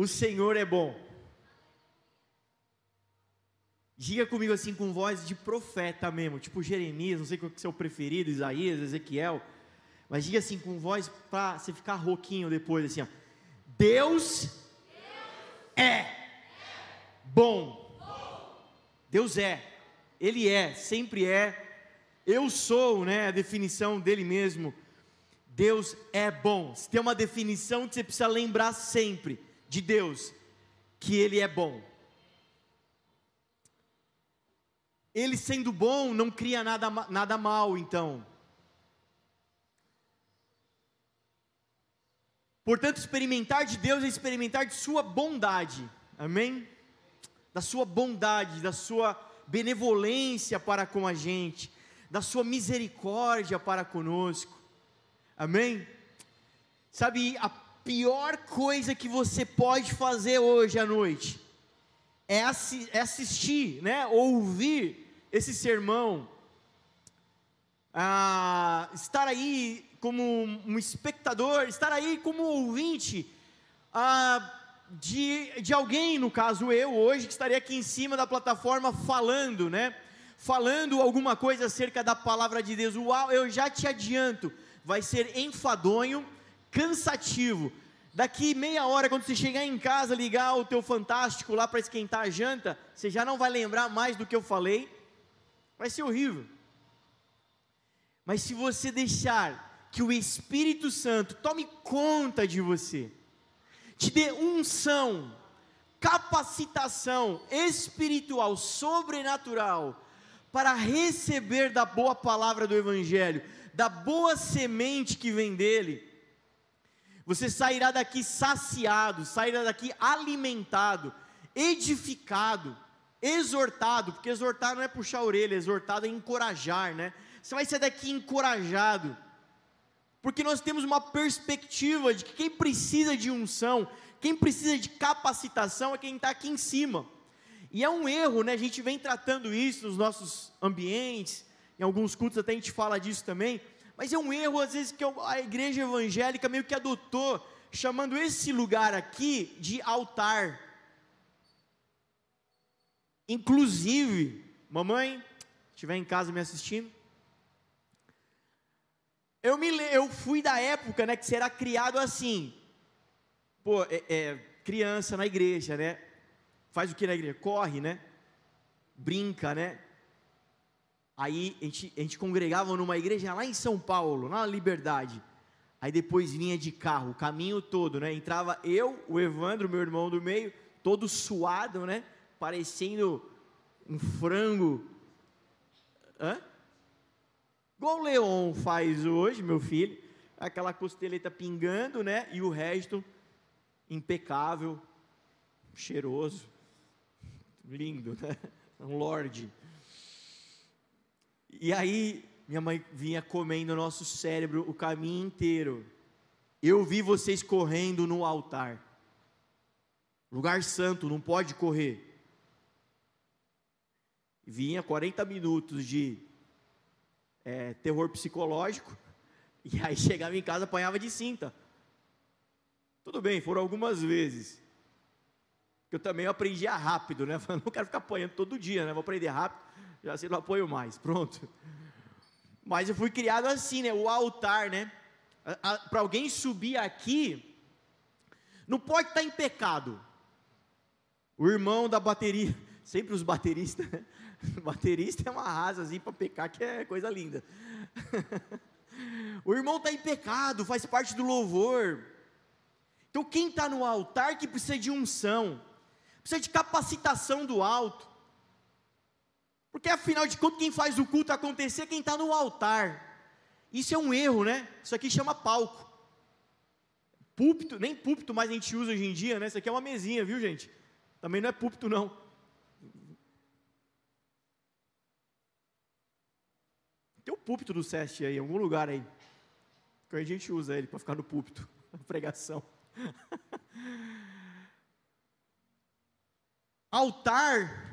O Senhor é bom. Diga comigo assim com voz de profeta mesmo, tipo Jeremias, não sei qual que é o seu preferido, Isaías, Ezequiel, mas diga assim com voz para você ficar rouquinho depois, assim, ó. Deus, Deus é, é bom. bom. Deus é, Ele é, sempre é. Eu sou, né? A definição dele mesmo. Deus é bom. Se tem uma definição que você precisa lembrar sempre de Deus, que Ele é bom. Ele sendo bom não cria nada, nada mal, então. Portanto, experimentar de Deus é experimentar de Sua bondade, amém? Da Sua bondade, da Sua benevolência para com a gente, da Sua misericórdia para conosco, amém? Sabe, a pior coisa que você pode fazer hoje à noite é, é assistir, né, ouvir esse sermão, ah, estar aí como um espectador, estar aí como ouvinte ah, de, de alguém, no caso eu hoje, que estaria aqui em cima da plataforma falando, né? Falando alguma coisa acerca da palavra de Deus. Uau, eu já te adianto, vai ser enfadonho, cansativo, Daqui meia hora, quando você chegar em casa, ligar o teu fantástico lá para esquentar a janta, você já não vai lembrar mais do que eu falei. Vai ser horrível. Mas se você deixar que o Espírito Santo tome conta de você, te dê unção, capacitação espiritual, sobrenatural, para receber da boa palavra do Evangelho, da boa semente que vem dele, você sairá daqui saciado, sairá daqui alimentado, edificado, exortado, porque exortar não é puxar a orelha, exortado é encorajar, né? Você vai sair daqui encorajado, porque nós temos uma perspectiva de que quem precisa de unção, quem precisa de capacitação é quem está aqui em cima. E é um erro, né? A gente vem tratando isso nos nossos ambientes, em alguns cultos até a gente fala disso também mas é um erro, às vezes, que a igreja evangélica meio que adotou, chamando esse lugar aqui de altar. Inclusive, mamãe, estiver em casa me assistindo, eu, me, eu fui da época, né, que será criado assim, pô, é, é, criança na igreja, né, faz o que na igreja? Corre, né, brinca, né, Aí a gente, a gente congregava numa igreja lá em São Paulo, na Liberdade. Aí depois vinha de carro, o caminho todo, né? Entrava eu, o Evandro, meu irmão do meio, todo suado, né? Parecendo um frango. Hã? Igual o Leon faz hoje, meu filho. Aquela costeleta pingando, né? E o resto impecável, cheiroso, lindo, né? Um lorde. E aí, minha mãe vinha comendo o nosso cérebro o caminho inteiro. Eu vi vocês correndo no altar. Lugar santo, não pode correr. Vinha 40 minutos de é, terror psicológico. E aí chegava em casa, apanhava de cinta. Tudo bem, foram algumas vezes. Eu também aprendia rápido, né? não quero ficar apanhando todo dia, né? Vou aprender rápido já se não apoio mais, pronto. Mas eu fui criado assim, né? O altar, né? Para alguém subir aqui, não pode estar tá em pecado. O irmão da bateria, sempre os bateristas, né? baterista é uma rasa assim para pecar, que é coisa linda. o irmão está em pecado, faz parte do louvor. Então quem está no altar que precisa de unção, precisa de capacitação do alto. Porque afinal de contas, quem faz o culto acontecer é quem está no altar. Isso é um erro, né? Isso aqui chama palco. Púlpito, nem púlpito mais a gente usa hoje em dia, né? Isso aqui é uma mesinha, viu, gente? Também não é púlpito, não. Tem um púlpito do SEST aí, em algum lugar aí. Que a gente usa ele para ficar no púlpito, na pregação. Altar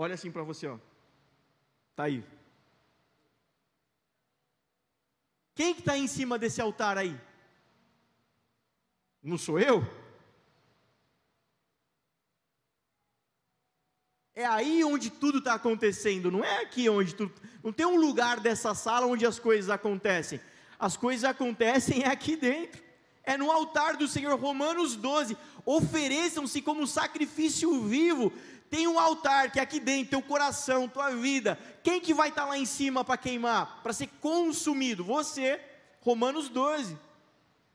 olha assim para você, ó. Tá aí. Quem que está em cima desse altar aí? Não sou eu? É aí onde tudo está acontecendo, não é aqui onde tudo. Não tem um lugar dessa sala onde as coisas acontecem. As coisas acontecem é aqui dentro. É no altar do Senhor, Romanos 12. Ofereçam-se como sacrifício vivo, tem um altar que é aqui dentro, teu coração, tua vida. Quem que vai estar tá lá em cima para queimar? Para ser consumido? Você. Romanos 12.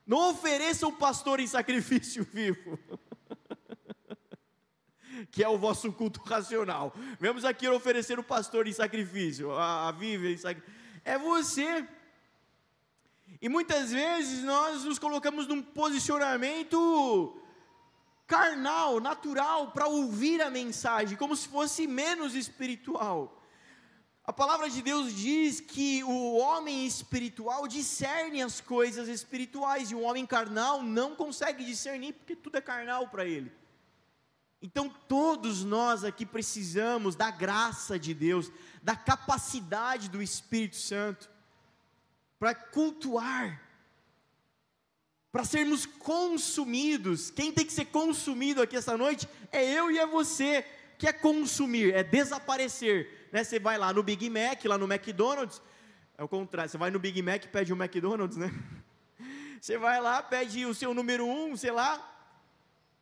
Não ofereça o pastor em sacrifício vivo. que é o vosso culto racional. Vamos aqui oferecer o pastor em sacrifício, a, a em sacrifício. É você. E muitas vezes nós nos colocamos num posicionamento carnal, natural, para ouvir a mensagem, como se fosse menos espiritual. A palavra de Deus diz que o homem espiritual discerne as coisas espirituais e o homem carnal não consegue discernir porque tudo é carnal para ele. Então, todos nós aqui precisamos da graça de Deus, da capacidade do Espírito Santo, para cultuar, para sermos consumidos. Quem tem que ser consumido aqui essa noite é eu e é você. Que é consumir, é desaparecer. Né? Você vai lá no Big Mac, lá no McDonald's, é o contrário, você vai no Big Mac e pede um McDonald's, né? Você vai lá, pede o seu número um, sei lá,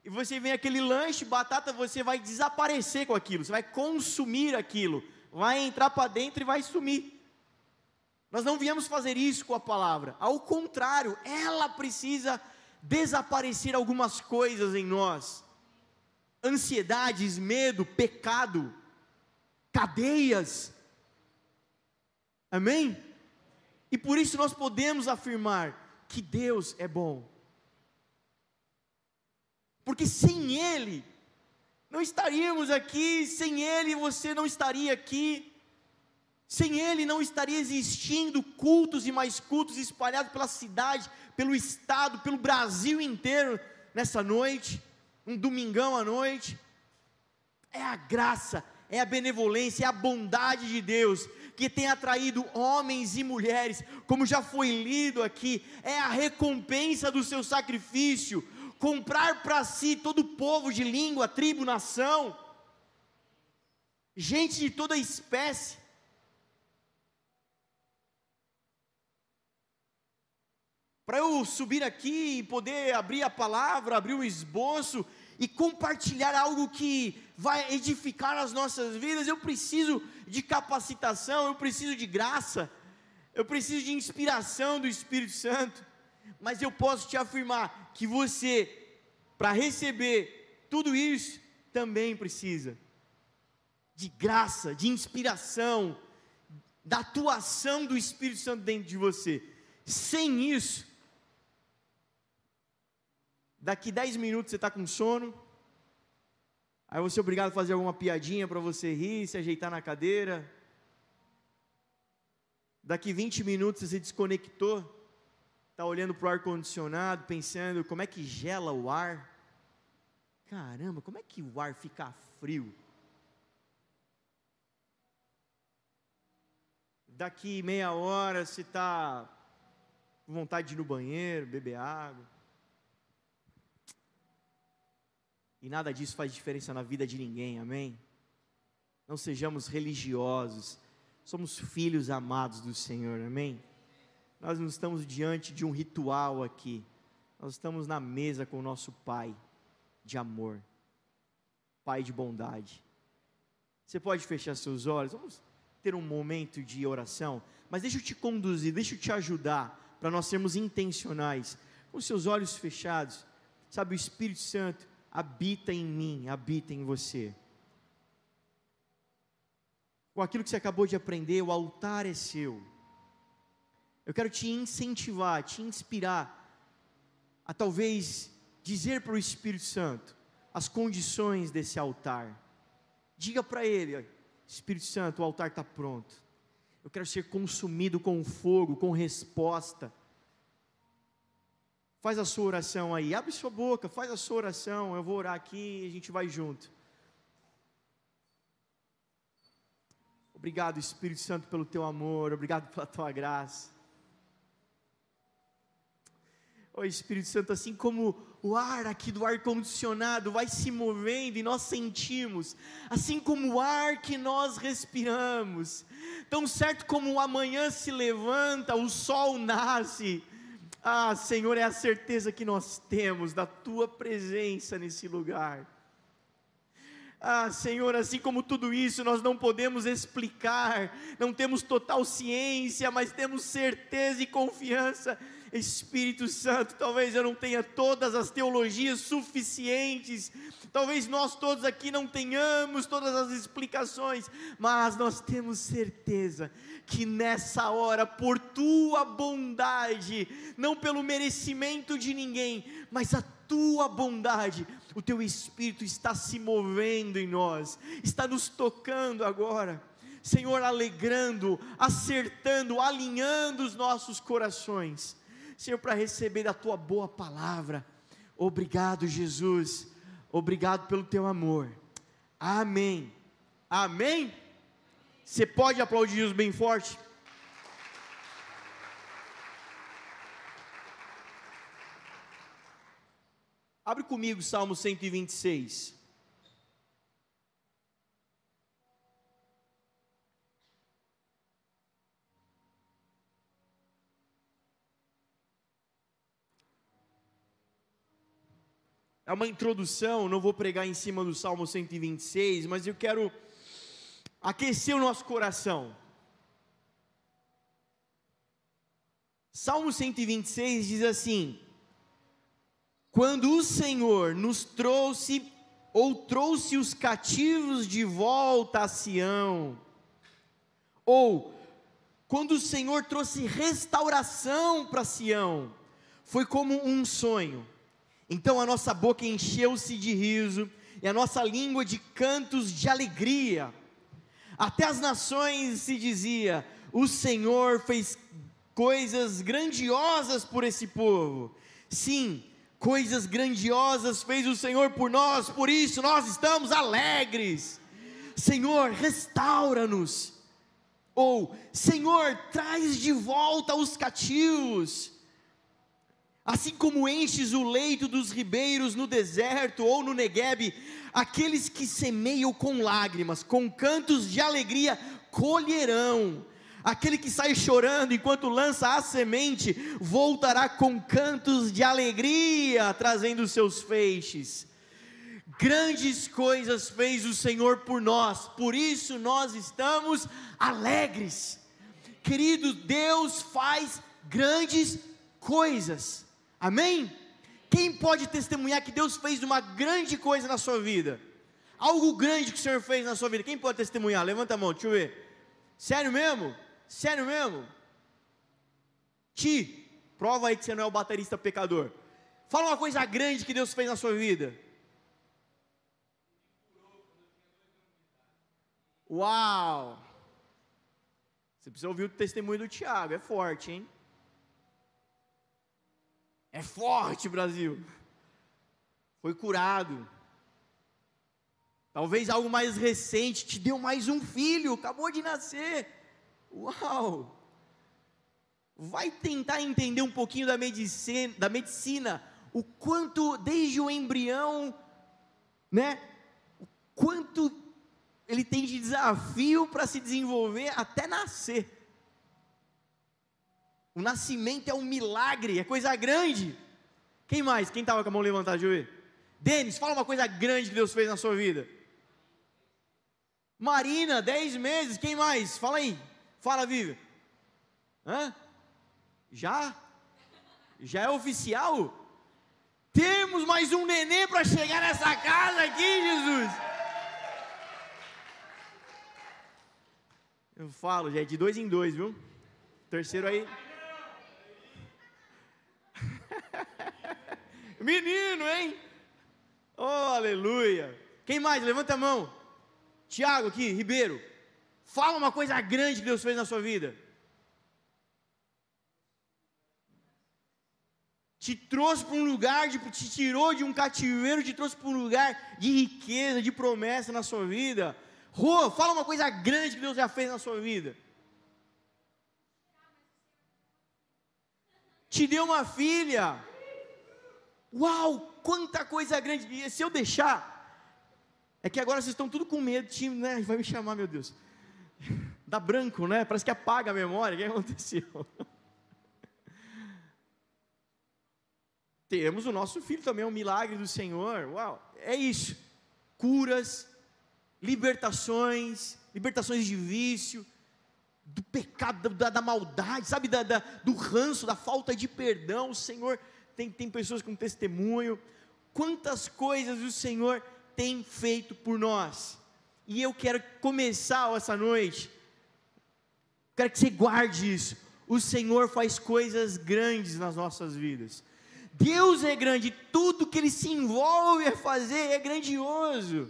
e você vem aquele lanche, batata, você vai desaparecer com aquilo, você vai consumir aquilo, vai entrar para dentro e vai sumir. Nós não viemos fazer isso com a palavra, ao contrário, ela precisa desaparecer algumas coisas em nós: ansiedades, medo, pecado, cadeias. Amém? E por isso nós podemos afirmar que Deus é bom porque sem Ele, não estaríamos aqui, sem Ele você não estaria aqui, sem Ele não estaria existindo cultos e mais cultos espalhados pela cidade, pelo estado, pelo Brasil inteiro nessa noite, um domingão à noite. É a graça, é a benevolência, é a bondade de Deus que tem atraído homens e mulheres, como já foi lido aqui, é a recompensa do seu sacrifício, comprar para si todo o povo de língua, tribo, nação, gente de toda espécie. Para eu subir aqui e poder abrir a palavra, abrir um esboço e compartilhar algo que vai edificar as nossas vidas, eu preciso de capacitação, eu preciso de graça, eu preciso de inspiração do Espírito Santo mas eu posso te afirmar que você, para receber tudo isso, também precisa de graça, de inspiração, da atuação do Espírito Santo dentro de você. Sem isso, daqui 10 minutos você está com sono, aí você é obrigado a fazer alguma piadinha para você rir, se ajeitar na cadeira. Daqui 20 minutos você se desconectou está olhando para o ar-condicionado, pensando como é que gela o ar. Caramba, como é que o ar fica frio? Daqui meia hora você está com vontade de ir no banheiro, beber água. E nada disso faz diferença na vida de ninguém, amém? Não sejamos religiosos, somos filhos amados do Senhor, amém? Nós não estamos diante de um ritual aqui. Nós estamos na mesa com o nosso Pai de amor, Pai de bondade. Você pode fechar seus olhos, vamos ter um momento de oração, mas deixa eu te conduzir, deixa eu te ajudar para nós sermos intencionais, com seus olhos fechados. Sabe, o Espírito Santo habita em mim, habita em você. Com aquilo que você acabou de aprender, o altar é seu. Eu quero te incentivar, te inspirar a talvez dizer para o Espírito Santo as condições desse altar. Diga para ele: Espírito Santo, o altar está pronto. Eu quero ser consumido com fogo, com resposta. Faz a sua oração aí, abre sua boca, faz a sua oração. Eu vou orar aqui e a gente vai junto. Obrigado, Espírito Santo, pelo teu amor, obrigado pela tua graça. Ó Espírito Santo, assim como o ar aqui do ar-condicionado vai se movendo e nós sentimos, assim como o ar que nós respiramos, tão certo como o amanhã se levanta, o sol nasce. Ah, Senhor, é a certeza que nós temos da tua presença nesse lugar. Ah, Senhor, assim como tudo isso nós não podemos explicar, não temos total ciência, mas temos certeza e confiança. Espírito Santo, talvez eu não tenha todas as teologias suficientes, talvez nós todos aqui não tenhamos todas as explicações, mas nós temos certeza que nessa hora, por tua bondade, não pelo merecimento de ninguém, mas a tua bondade, o teu Espírito está se movendo em nós, está nos tocando agora. Senhor, alegrando, acertando, alinhando os nossos corações. Senhor, para receber a tua boa palavra. Obrigado, Jesus. Obrigado pelo teu amor. Amém. Amém. Você pode aplaudir Jesus bem forte? Abre comigo Salmo 126. É uma introdução, não vou pregar em cima do Salmo 126, mas eu quero aquecer o nosso coração. Salmo 126 diz assim: quando o Senhor nos trouxe ou trouxe os cativos de volta a Sião, ou quando o Senhor trouxe restauração para Sião, foi como um sonho. Então a nossa boca encheu-se de riso e a nossa língua de cantos de alegria. Até as nações se dizia: O Senhor fez coisas grandiosas por esse povo. Sim, coisas grandiosas fez o Senhor por nós, por isso nós estamos alegres. Senhor, restaura-nos. Ou, Senhor, traz de volta os cativos. Assim como enches o leito dos ribeiros no deserto ou no Neguebe, aqueles que semeiam com lágrimas, com cantos de alegria, colherão Aquele que sai chorando enquanto lança a semente, voltará com cantos de alegria, trazendo seus feixes. Grandes coisas fez o Senhor por nós, por isso nós estamos alegres. Querido, Deus faz grandes coisas, amém? Quem pode testemunhar que Deus fez uma grande coisa na sua vida? Algo grande que o Senhor fez na sua vida, quem pode testemunhar? Levanta a mão, deixa eu ver. Sério mesmo? Sério mesmo? Ti, prova aí que você não é o baterista pecador. Fala uma coisa grande que Deus fez na sua vida. Uau! Você precisa ouvir o testemunho do Tiago, é forte, hein? É forte, Brasil. Foi curado. Talvez algo mais recente, te deu mais um filho, acabou de nascer. Uau! Vai tentar entender um pouquinho da medicina, da medicina, o quanto desde o embrião, né? O quanto ele tem de desafio para se desenvolver até nascer. O nascimento é um milagre, é coisa grande. Quem mais? Quem estava com a mão levantada, Joey? Denis, fala uma coisa grande que Deus fez na sua vida. Marina, 10 meses, quem mais? Fala aí. Fala, Vivi. Hã? Já? Já é oficial? Temos mais um neném para chegar nessa casa aqui, Jesus. Eu falo, gente, de dois em dois, viu? Terceiro aí. Menino, hein? Oh, aleluia. Quem mais? Levanta a mão. Tiago aqui, Ribeiro. Fala uma coisa grande que Deus fez na sua vida. Te trouxe para um lugar, de, te tirou de um cativeiro, te trouxe para um lugar de riqueza, de promessa na sua vida. Rô, fala uma coisa grande que Deus já fez na sua vida. Te deu uma filha. Uau, quanta coisa grande! E se eu deixar, é que agora vocês estão tudo com medo, time, né? Vai me chamar, meu Deus. Dá branco, né? Parece que apaga a memória. O que aconteceu? Temos o nosso filho também, é um milagre do Senhor. Uau, é isso. Curas, libertações, libertações de vício, do pecado, da, da maldade, sabe, da, da, do ranço, da falta de perdão. O Senhor tem, tem pessoas com testemunho. Quantas coisas o Senhor tem feito por nós. E eu quero começar essa noite, quero que você guarde isso. O Senhor faz coisas grandes nas nossas vidas. Deus é grande, tudo que Ele se envolve a fazer é grandioso.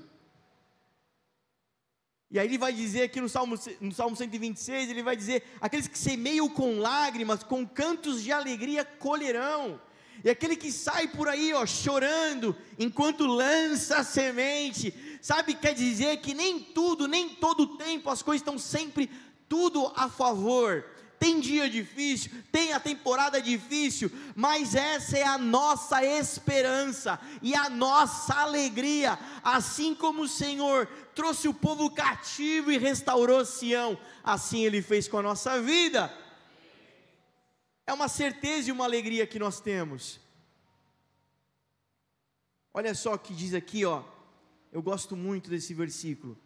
E aí ele vai dizer aqui no Salmo, no Salmo 126, ele vai dizer: aqueles que semeiam com lágrimas, com cantos de alegria colherão. E aquele que sai por aí, ó, chorando, enquanto lança a semente, sabe, quer dizer que nem tudo, nem todo tempo as coisas estão sempre tudo a favor. Tem dia difícil, tem a temporada difícil, mas essa é a nossa esperança e a nossa alegria. Assim como o Senhor trouxe o povo cativo e restaurou Sião, assim Ele fez com a nossa vida. É uma certeza e uma alegria que nós temos. Olha só o que diz aqui, ó. Eu gosto muito desse versículo.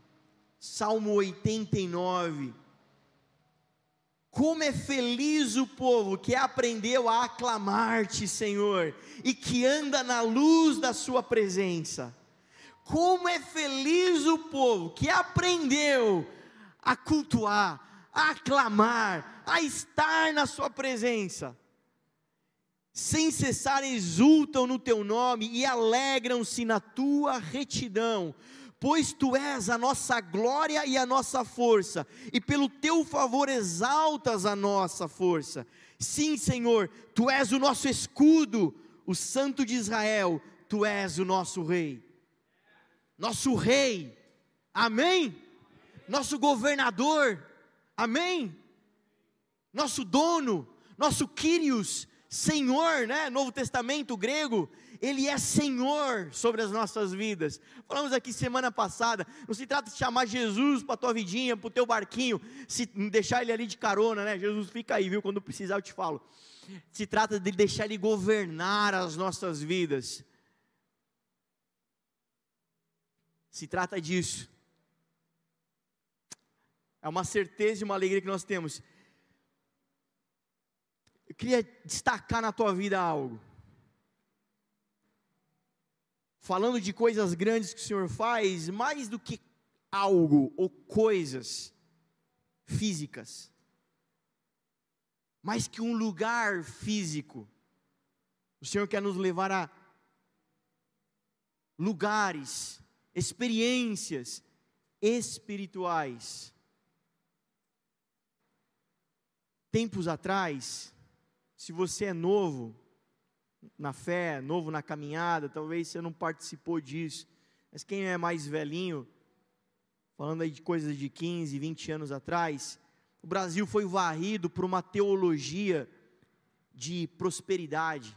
Salmo 89. Como é feliz o povo que aprendeu a aclamar-te, Senhor, e que anda na luz da Sua presença. Como é feliz o povo que aprendeu a cultuar, a aclamar, a estar na Sua presença. Sem cessar exultam no teu nome e alegram-se na tua retidão, pois tu és a nossa glória e a nossa força, e pelo teu favor exaltas a nossa força. Sim, Senhor, tu és o nosso escudo, o Santo de Israel, tu és o nosso Rei. Nosso Rei, amém? Nosso governador, amém? Nosso dono, nosso Quírios, Senhor, né? Novo Testamento grego, ele é Senhor sobre as nossas vidas. Falamos aqui semana passada, não se trata de chamar Jesus para a tua vidinha, para o teu barquinho, se deixar ele ali de carona, né? Jesus fica aí, viu? Quando precisar eu te falo. Se trata de deixar ele governar as nossas vidas. Se trata disso. É uma certeza e uma alegria que nós temos queria destacar na tua vida algo. Falando de coisas grandes que o Senhor faz, mais do que algo ou coisas físicas, mais que um lugar físico. O Senhor quer nos levar a lugares, experiências espirituais. Tempos atrás, se você é novo na fé, novo na caminhada, talvez você não participou disso. Mas quem é mais velhinho, falando aí de coisas de 15, 20 anos atrás, o Brasil foi varrido por uma teologia de prosperidade.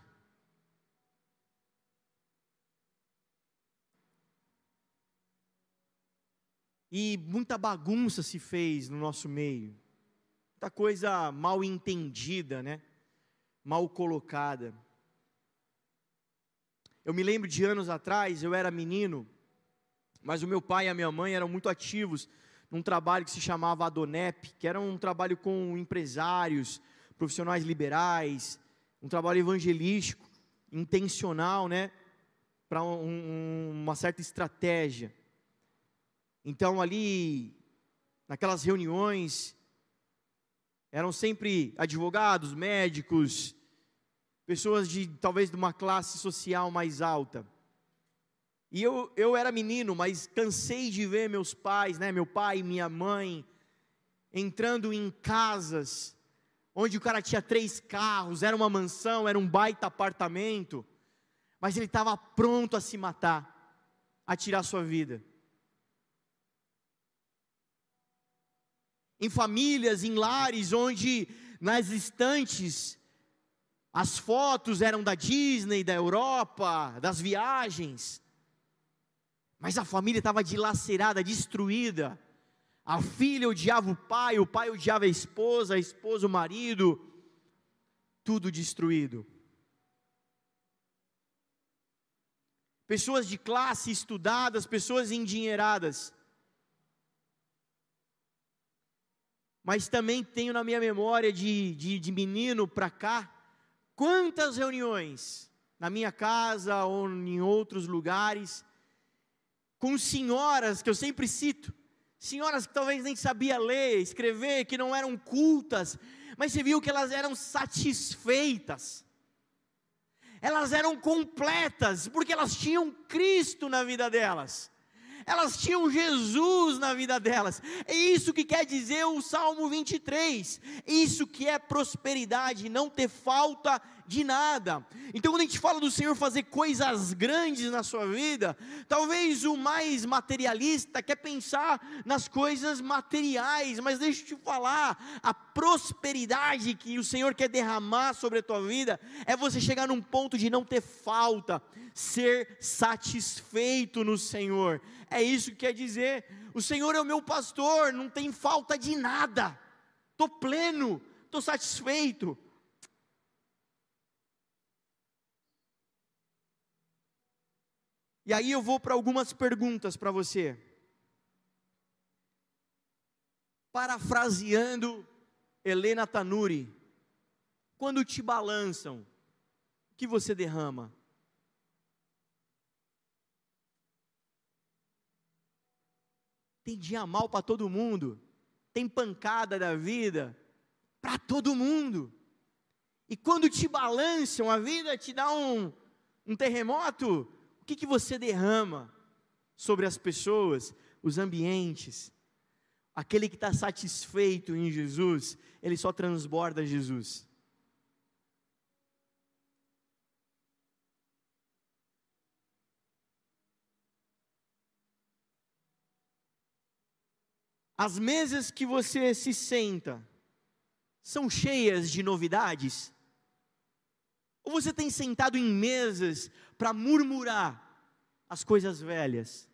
E muita bagunça se fez no nosso meio, muita coisa mal entendida, né? Mal colocada. Eu me lembro de anos atrás, eu era menino, mas o meu pai e a minha mãe eram muito ativos num trabalho que se chamava Adonep, que era um trabalho com empresários, profissionais liberais, um trabalho evangelístico, intencional, né, para um, um, uma certa estratégia. Então ali, naquelas reuniões, eram sempre advogados, médicos, pessoas de talvez de uma classe social mais alta. E eu, eu era menino, mas cansei de ver meus pais, né, meu pai e minha mãe, entrando em casas, onde o cara tinha três carros, era uma mansão, era um baita apartamento, mas ele estava pronto a se matar, a tirar sua vida. Em famílias, em lares, onde nas estantes As fotos eram da Disney, da Europa, das viagens. Mas a família estava dilacerada, destruída. A filha odiava o pai, o pai odiava a esposa, a esposa o marido. Tudo destruído. Pessoas de classe estudadas, pessoas endinheiradas. Mas também tenho na minha memória de, de, de menino para cá, quantas reuniões, na minha casa ou em outros lugares, com senhoras que eu sempre cito, senhoras que talvez nem sabia ler, escrever, que não eram cultas, mas você viu que elas eram satisfeitas. Elas eram completas, porque elas tinham Cristo na vida delas elas tinham Jesus na vida delas. É isso que quer dizer o Salmo 23. Isso que é prosperidade, não ter falta de nada. Então, quando a gente fala do Senhor fazer coisas grandes na sua vida, talvez o mais materialista quer pensar nas coisas materiais, mas deixa eu te falar, a prosperidade que o Senhor quer derramar sobre a tua vida é você chegar num ponto de não ter falta, ser satisfeito no Senhor. É isso que quer dizer. O Senhor é o meu pastor, não tem falta de nada. Estou pleno, estou satisfeito. E aí eu vou para algumas perguntas para você. Parafraseando Helena Tanuri, quando te balançam, o que você derrama? Tem dia mal para todo mundo, tem pancada da vida para todo mundo. E quando te balançam, a vida te dá um, um terremoto, que, que você derrama sobre as pessoas, os ambientes? Aquele que está satisfeito em Jesus, ele só transborda Jesus. As mesas que você se senta são cheias de novidades? Ou você tem sentado em mesas para murmurar as coisas velhas?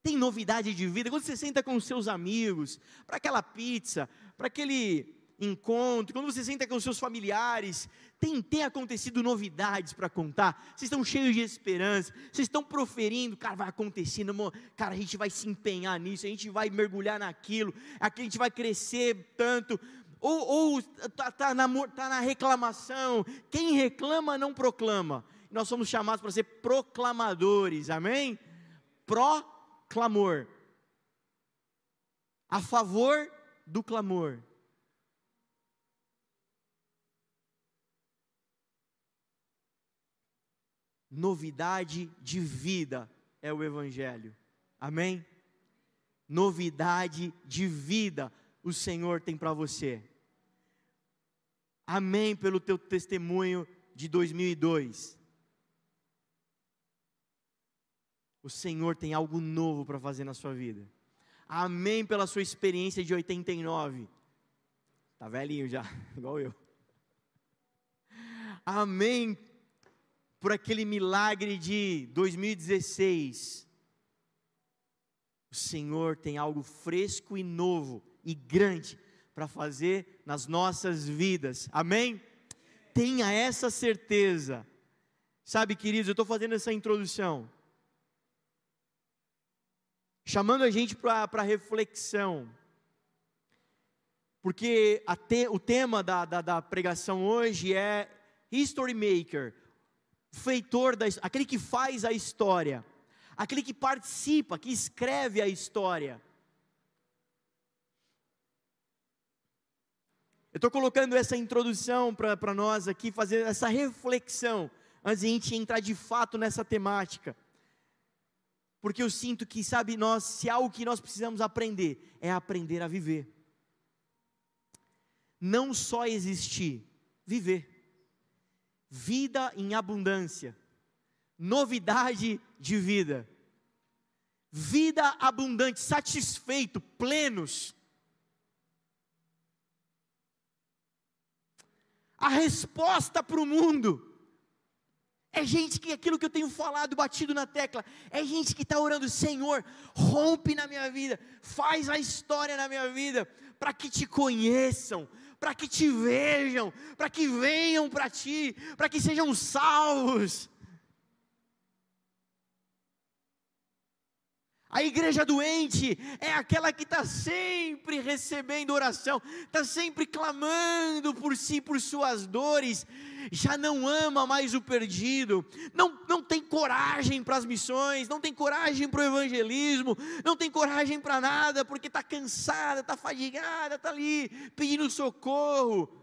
Tem novidade de vida? Quando você senta com seus amigos, para aquela pizza, para aquele encontro, quando você senta com os seus familiares, tem, tem acontecido novidades para contar, vocês estão cheios de esperança, vocês estão proferindo, cara, vai acontecer, cara, a gente vai se empenhar nisso, a gente vai mergulhar naquilo, aqui a gente vai crescer tanto, ou está tá na, tá na reclamação. Quem reclama não proclama. Nós somos chamados para ser proclamadores, amém? Proclamor. A favor do clamor. Novidade de vida é o Evangelho, amém? Novidade de vida o Senhor tem para você. Amém pelo teu testemunho de 2002. O Senhor tem algo novo para fazer na sua vida. Amém pela sua experiência de 89. Tá velhinho já, igual eu. Amém por aquele milagre de 2016. O Senhor tem algo fresco e novo e grande para fazer nas nossas vidas. Amém? Tenha essa certeza. Sabe, queridos, eu estou fazendo essa introdução, chamando a gente para reflexão, porque te, o tema da, da, da, pregação hoje é History Maker, feitor, da, aquele que faz a história, aquele que participa, que escreve a história. Eu estou colocando essa introdução para nós aqui, fazer essa reflexão, antes de a gente entrar de fato nessa temática. Porque eu sinto que, sabe, nós, se há algo que nós precisamos aprender, é aprender a viver. Não só existir, viver. Vida em abundância, novidade de vida, vida abundante, satisfeito, plenos a resposta para o mundo. É gente que aquilo que eu tenho falado, batido na tecla, é gente que está orando, Senhor, rompe na minha vida, faz a história na minha vida, para que te conheçam, para que te vejam, para que venham para ti, para que sejam salvos. A igreja doente é aquela que está sempre recebendo oração, está sempre clamando por si, por suas dores, já não ama mais o perdido, não, não tem coragem para as missões, não tem coragem para o evangelismo, não tem coragem para nada, porque está cansada, está fadigada, está ali pedindo socorro.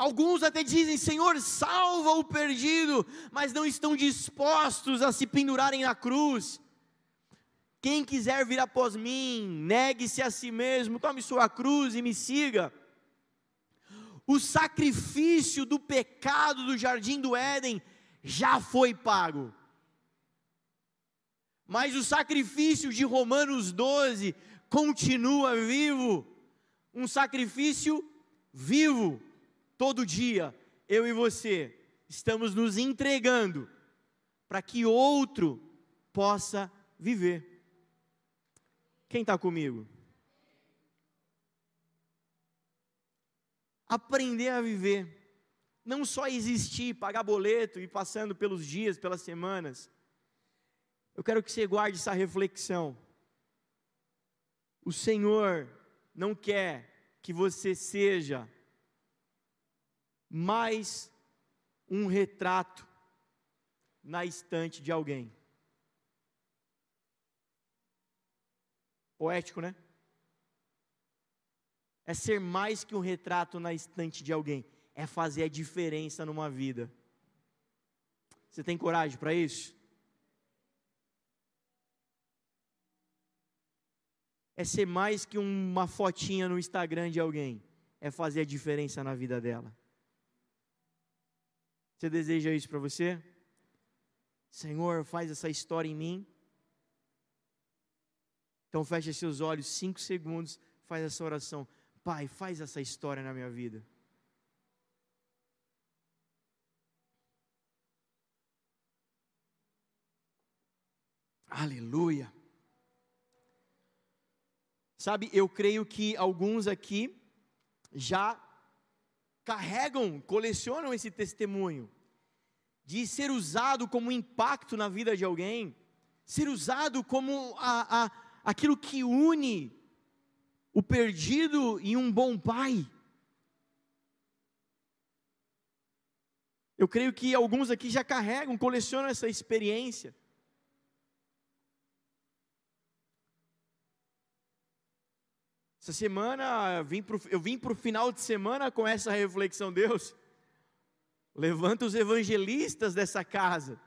Alguns até dizem: Senhor, salva o perdido, mas não estão dispostos a se pendurarem na cruz. Quem quiser vir após mim, negue-se a si mesmo, tome sua cruz e me siga. O sacrifício do pecado do jardim do Éden já foi pago. Mas o sacrifício de Romanos 12 continua vivo, um sacrifício vivo todo dia, eu e você, estamos nos entregando para que outro possa viver. Quem está comigo? Aprender a viver, não só existir, pagar boleto e passando pelos dias, pelas semanas. Eu quero que você guarde essa reflexão. O Senhor não quer que você seja mais um retrato na estante de alguém. Poético, né? É ser mais que um retrato na estante de alguém, é fazer a diferença numa vida. Você tem coragem para isso? É ser mais que uma fotinha no Instagram de alguém, é fazer a diferença na vida dela. Você deseja isso para você? Senhor, faz essa história em mim. Então feche seus olhos, cinco segundos, faz essa oração. Pai, faz essa história na minha vida. Aleluia. Sabe, eu creio que alguns aqui já carregam, colecionam esse testemunho de ser usado como impacto na vida de alguém, ser usado como a, a, aquilo que une o perdido e um bom pai. Eu creio que alguns aqui já carregam, colecionam essa experiência. Essa semana eu vim para o final de semana com essa reflexão, Deus. Levanta os evangelistas dessa casa.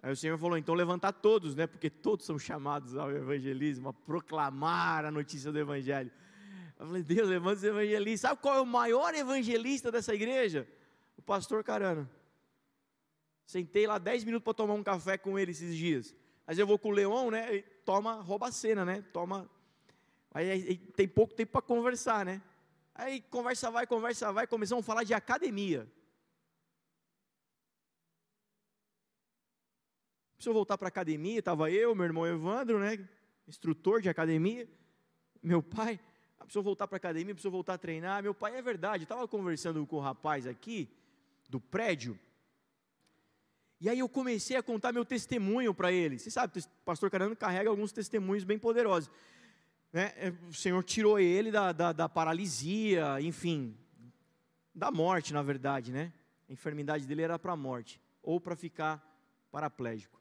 Aí o Senhor falou: então levantar todos, né? Porque todos são chamados ao evangelismo, a proclamar a notícia do evangelho. Eu falei: Deus, levanta os evangelistas. Sabe qual é o maior evangelista dessa igreja? O pastor Carano. Sentei lá 10 minutos para tomar um café com ele esses dias. Mas eu vou com o Leão, né? Toma, rouba a cena, né? Toma Aí, aí tem pouco tempo para conversar, né? Aí conversa vai, conversa vai, começamos a falar de academia. Precisou voltar para a academia, estava eu, meu irmão Evandro, né? Instrutor de academia. Meu pai, ah, precisou voltar para a academia, precisou voltar a treinar. Meu pai, é verdade, estava conversando com o rapaz aqui, do prédio. E aí eu comecei a contar meu testemunho para ele. Você sabe, o pastor Carano carrega alguns testemunhos bem poderosos né, é, o Senhor tirou ele da, da, da, paralisia, enfim, da morte, na verdade, né? A enfermidade dele era para a morte, ou para ficar paraplégico.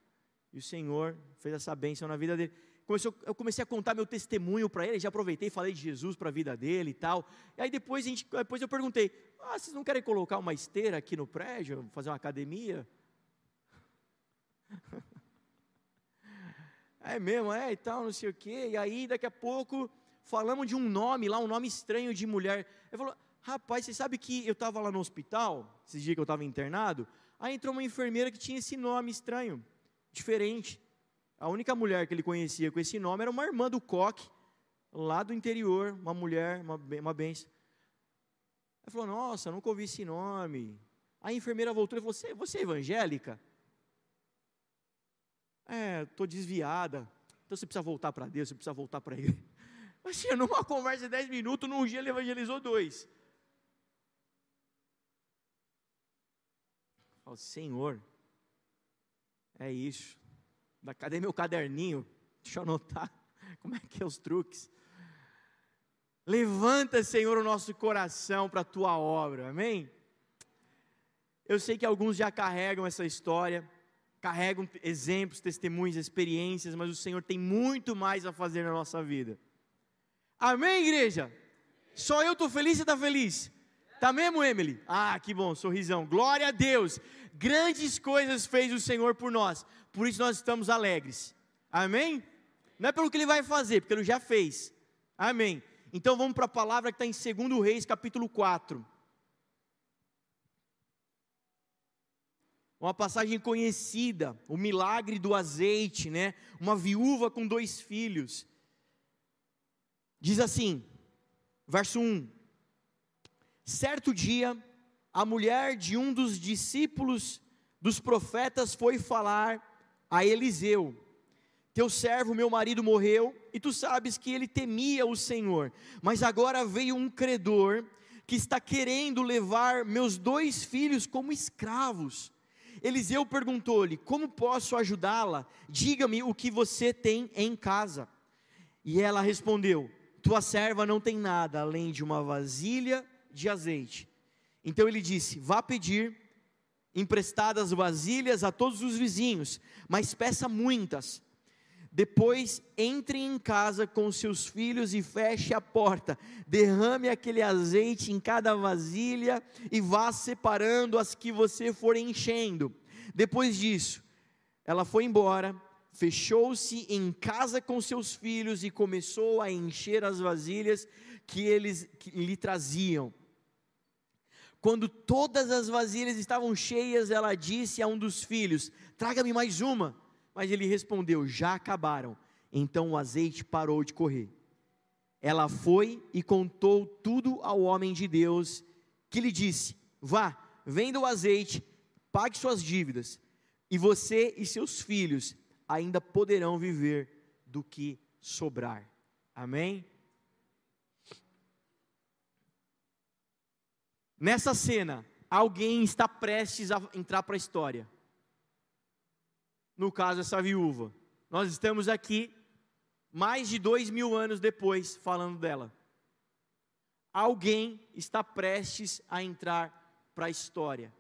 E o Senhor fez essa bênção na vida dele. Começou, eu comecei a contar meu testemunho para ele, já aproveitei falei de Jesus para a vida dele e tal. E aí depois, a gente, depois eu perguntei: ah, vocês não querem colocar uma esteira aqui no prédio, fazer uma academia? É mesmo, é e tal, não sei o quê. E aí, daqui a pouco, falamos de um nome lá, um nome estranho de mulher. Ele falou: Rapaz, você sabe que eu estava lá no hospital, esses dias que eu estava internado. Aí entrou uma enfermeira que tinha esse nome estranho, diferente. A única mulher que ele conhecia com esse nome era uma irmã do coque, lá do interior, uma mulher, uma, uma benção. Ela falou: Nossa, nunca ouvi esse nome. A enfermeira voltou e falou: Você, você é evangélica? É, estou desviada. Então você precisa voltar para Deus, você precisa voltar para Ele. Mas tinha numa conversa de 10 minutos, num dia ele evangelizou dois. Falo, Senhor, é isso. Cadê meu caderninho? Deixa eu anotar como é que é os truques. Levanta, Senhor, o nosso coração para a tua obra, amém? Eu sei que alguns já carregam essa história, carregam exemplos, testemunhos, experiências, mas o Senhor tem muito mais a fazer na nossa vida. Amém, igreja? Só eu estou feliz, você está feliz? Tá mesmo, Emily? Ah, que bom, sorrisão. Glória a Deus. Grandes coisas fez o Senhor por nós. Por isso nós estamos alegres. Amém? Não é pelo que ele vai fazer, porque ele já fez. Amém. Então vamos para a palavra que está em 2 Reis, capítulo 4. Uma passagem conhecida, o milagre do azeite, né? Uma viúva com dois filhos. Diz assim, verso 1: Certo dia, a mulher de um dos discípulos dos profetas foi falar a Eliseu: Teu servo, meu marido, morreu, e tu sabes que ele temia o Senhor, mas agora veio um credor que está querendo levar meus dois filhos como escravos. Eliseu perguntou-lhe: Como posso ajudá-la? Diga-me o que você tem em casa. E ela respondeu: Tua serva não tem nada além de uma vasilha de azeite. Então ele disse: Vá pedir emprestadas vasilhas a todos os vizinhos, mas peça muitas. Depois entre em casa com seus filhos e feche a porta. Derrame aquele azeite em cada vasilha e vá separando as que você for enchendo. Depois disso, ela foi embora, fechou-se em casa com seus filhos e começou a encher as vasilhas que eles que lhe traziam. Quando todas as vasilhas estavam cheias, ela disse a um dos filhos: Traga-me mais uma. Mas ele respondeu: Já acabaram. Então o azeite parou de correr. Ela foi e contou tudo ao homem de Deus, que lhe disse: Vá, venda o azeite, pague suas dívidas, e você e seus filhos ainda poderão viver do que sobrar. Amém? Nessa cena, alguém está prestes a entrar para a história. No caso, essa viúva. Nós estamos aqui, mais de dois mil anos depois, falando dela. Alguém está prestes a entrar para a história.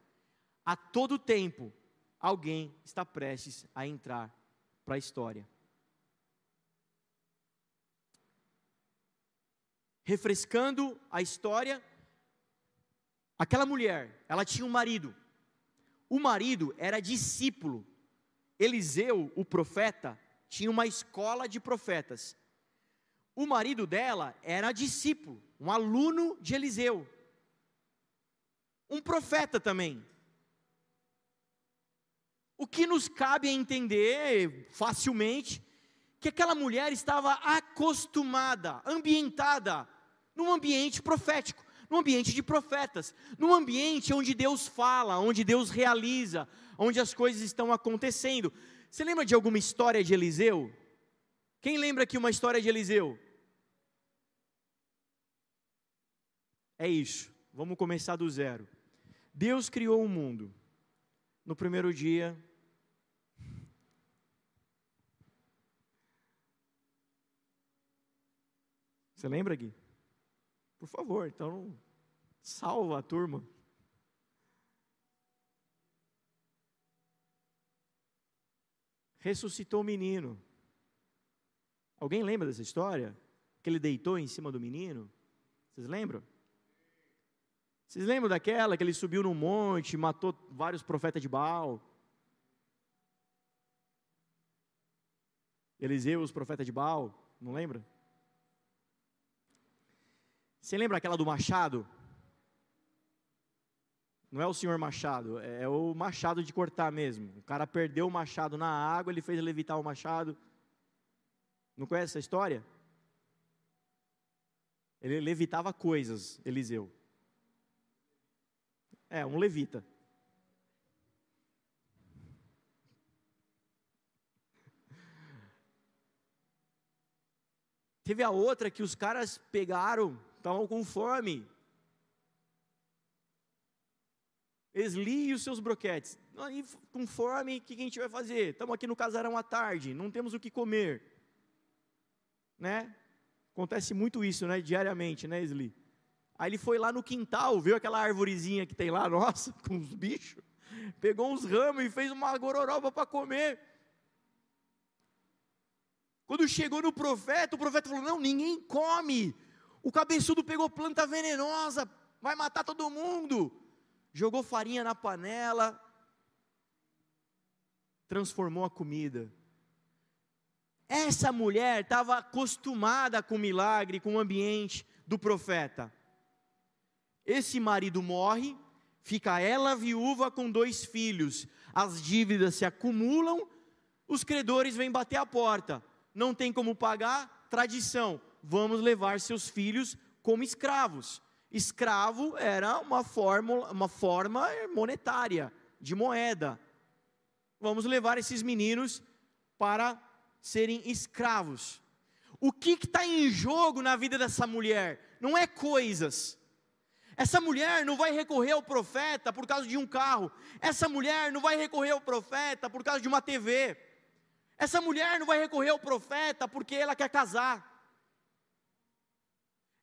A todo tempo, alguém está prestes a entrar para a história. Refrescando a história, Aquela mulher, ela tinha um marido. O marido era discípulo. Eliseu, o profeta, tinha uma escola de profetas. O marido dela era discípulo, um aluno de Eliseu. Um profeta também. O que nos cabe entender facilmente que aquela mulher estava acostumada, ambientada num ambiente profético num ambiente de profetas, num ambiente onde Deus fala, onde Deus realiza, onde as coisas estão acontecendo. Você lembra de alguma história de Eliseu? Quem lembra aqui uma história de Eliseu? É isso. Vamos começar do zero. Deus criou o um mundo. No primeiro dia, Você lembra, Gui? Por favor, então salva a turma. Ressuscitou o menino. Alguém lembra dessa história? Que ele deitou em cima do menino? Vocês lembram? Vocês lembram daquela que ele subiu num monte, matou vários profetas de Baal? Eliseu, os profetas de Baal, não lembra? Você lembra aquela do machado? Não é o senhor machado, é o machado de cortar mesmo. O cara perdeu o machado na água, ele fez levitar o machado. Não conhece essa história? Ele levitava coisas, Eliseu. É, um levita. Teve a outra que os caras pegaram, estavam com fome. Esli e os seus broquetes. Aí, com fome, o que a gente vai fazer? Estamos aqui no casarão à tarde, não temos o que comer. Né? Acontece muito isso, né? Diariamente, né, Esli? Aí ele foi lá no quintal, viu aquela arvorezinha que tem lá, nossa, com os bichos. Pegou uns ramos e fez uma gororoba para comer. Quando chegou no profeta, o profeta falou: Não, ninguém come. O cabeçudo pegou planta venenosa, vai matar todo mundo. Jogou farinha na panela, transformou a comida. Essa mulher estava acostumada com o milagre, com o ambiente do profeta. Esse marido morre, fica ela viúva com dois filhos. As dívidas se acumulam, os credores vêm bater a porta não tem como pagar, tradição, vamos levar seus filhos como escravos. Escravo era uma, fórmula, uma forma monetária, de moeda. Vamos levar esses meninos para serem escravos. O que está em jogo na vida dessa mulher? Não é coisas. Essa mulher não vai recorrer ao profeta por causa de um carro. Essa mulher não vai recorrer ao profeta por causa de uma TV. Essa mulher não vai recorrer ao profeta porque ela quer casar.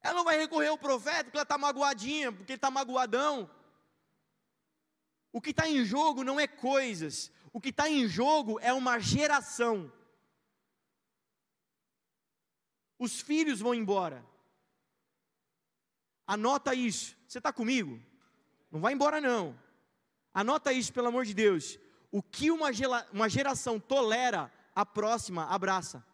Ela não vai recorrer ao profeta porque ela está magoadinha, porque ele está magoadão. O que está em jogo não é coisas, o que está em jogo é uma geração. Os filhos vão embora. Anota isso. Você está comigo? Não vai embora não. Anota isso, pelo amor de Deus. O que uma, geração tolera, a próxima abraça.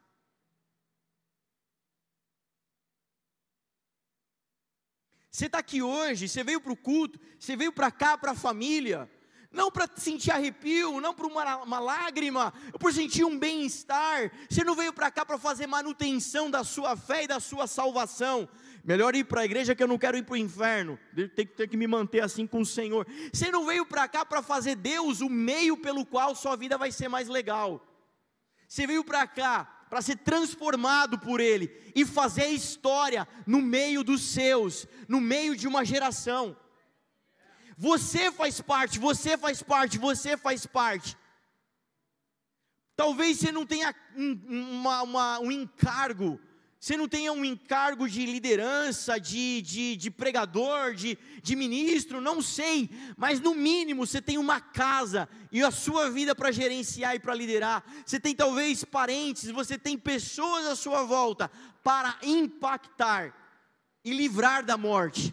Você está aqui hoje, você veio para o culto, você veio para cá, para a família, não para sentir arrepio, não para uma, uma lágrima, por sentir um bem-estar. Você não veio para cá para fazer manutenção da sua fé e da sua salvação. Melhor ir para a igreja que eu não quero ir para o inferno. Tem que ter que me manter assim com o Senhor. Você não veio para cá para fazer Deus o meio pelo qual sua vida vai ser mais legal. Você veio para cá para ser transformado por Ele e fazer história no meio dos seus, no meio de uma geração. Você faz parte, você faz parte, você faz parte. Talvez você não tenha um, uma, uma, um encargo você não tenha um encargo de liderança, de, de, de pregador, de, de ministro, não sei, mas no mínimo você tem uma casa e a sua vida para gerenciar e para liderar. Você tem talvez parentes, você tem pessoas à sua volta para impactar e livrar da morte.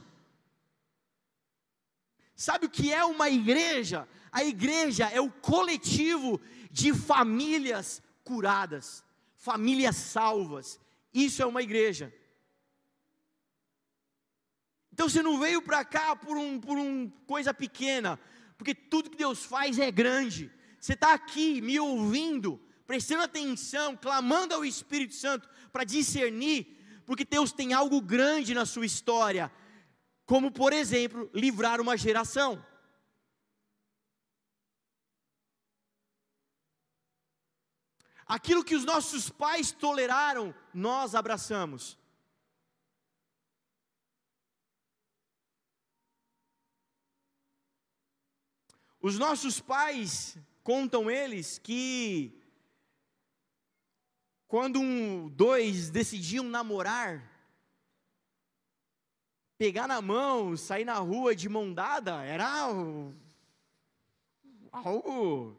Sabe o que é uma igreja? A igreja é o coletivo de famílias curadas, famílias salvas isso é uma igreja. Então você não veio para cá por um por um coisa pequena, porque tudo que Deus faz é grande. Você está aqui me ouvindo, prestando atenção, clamando ao Espírito Santo para discernir, porque Deus tem algo grande na sua história, como por exemplo, livrar uma geração. Aquilo que os nossos pais toleraram, nós abraçamos. Os nossos pais, contam eles, que quando um, dois decidiam namorar, pegar na mão, sair na rua de mão dada, era algo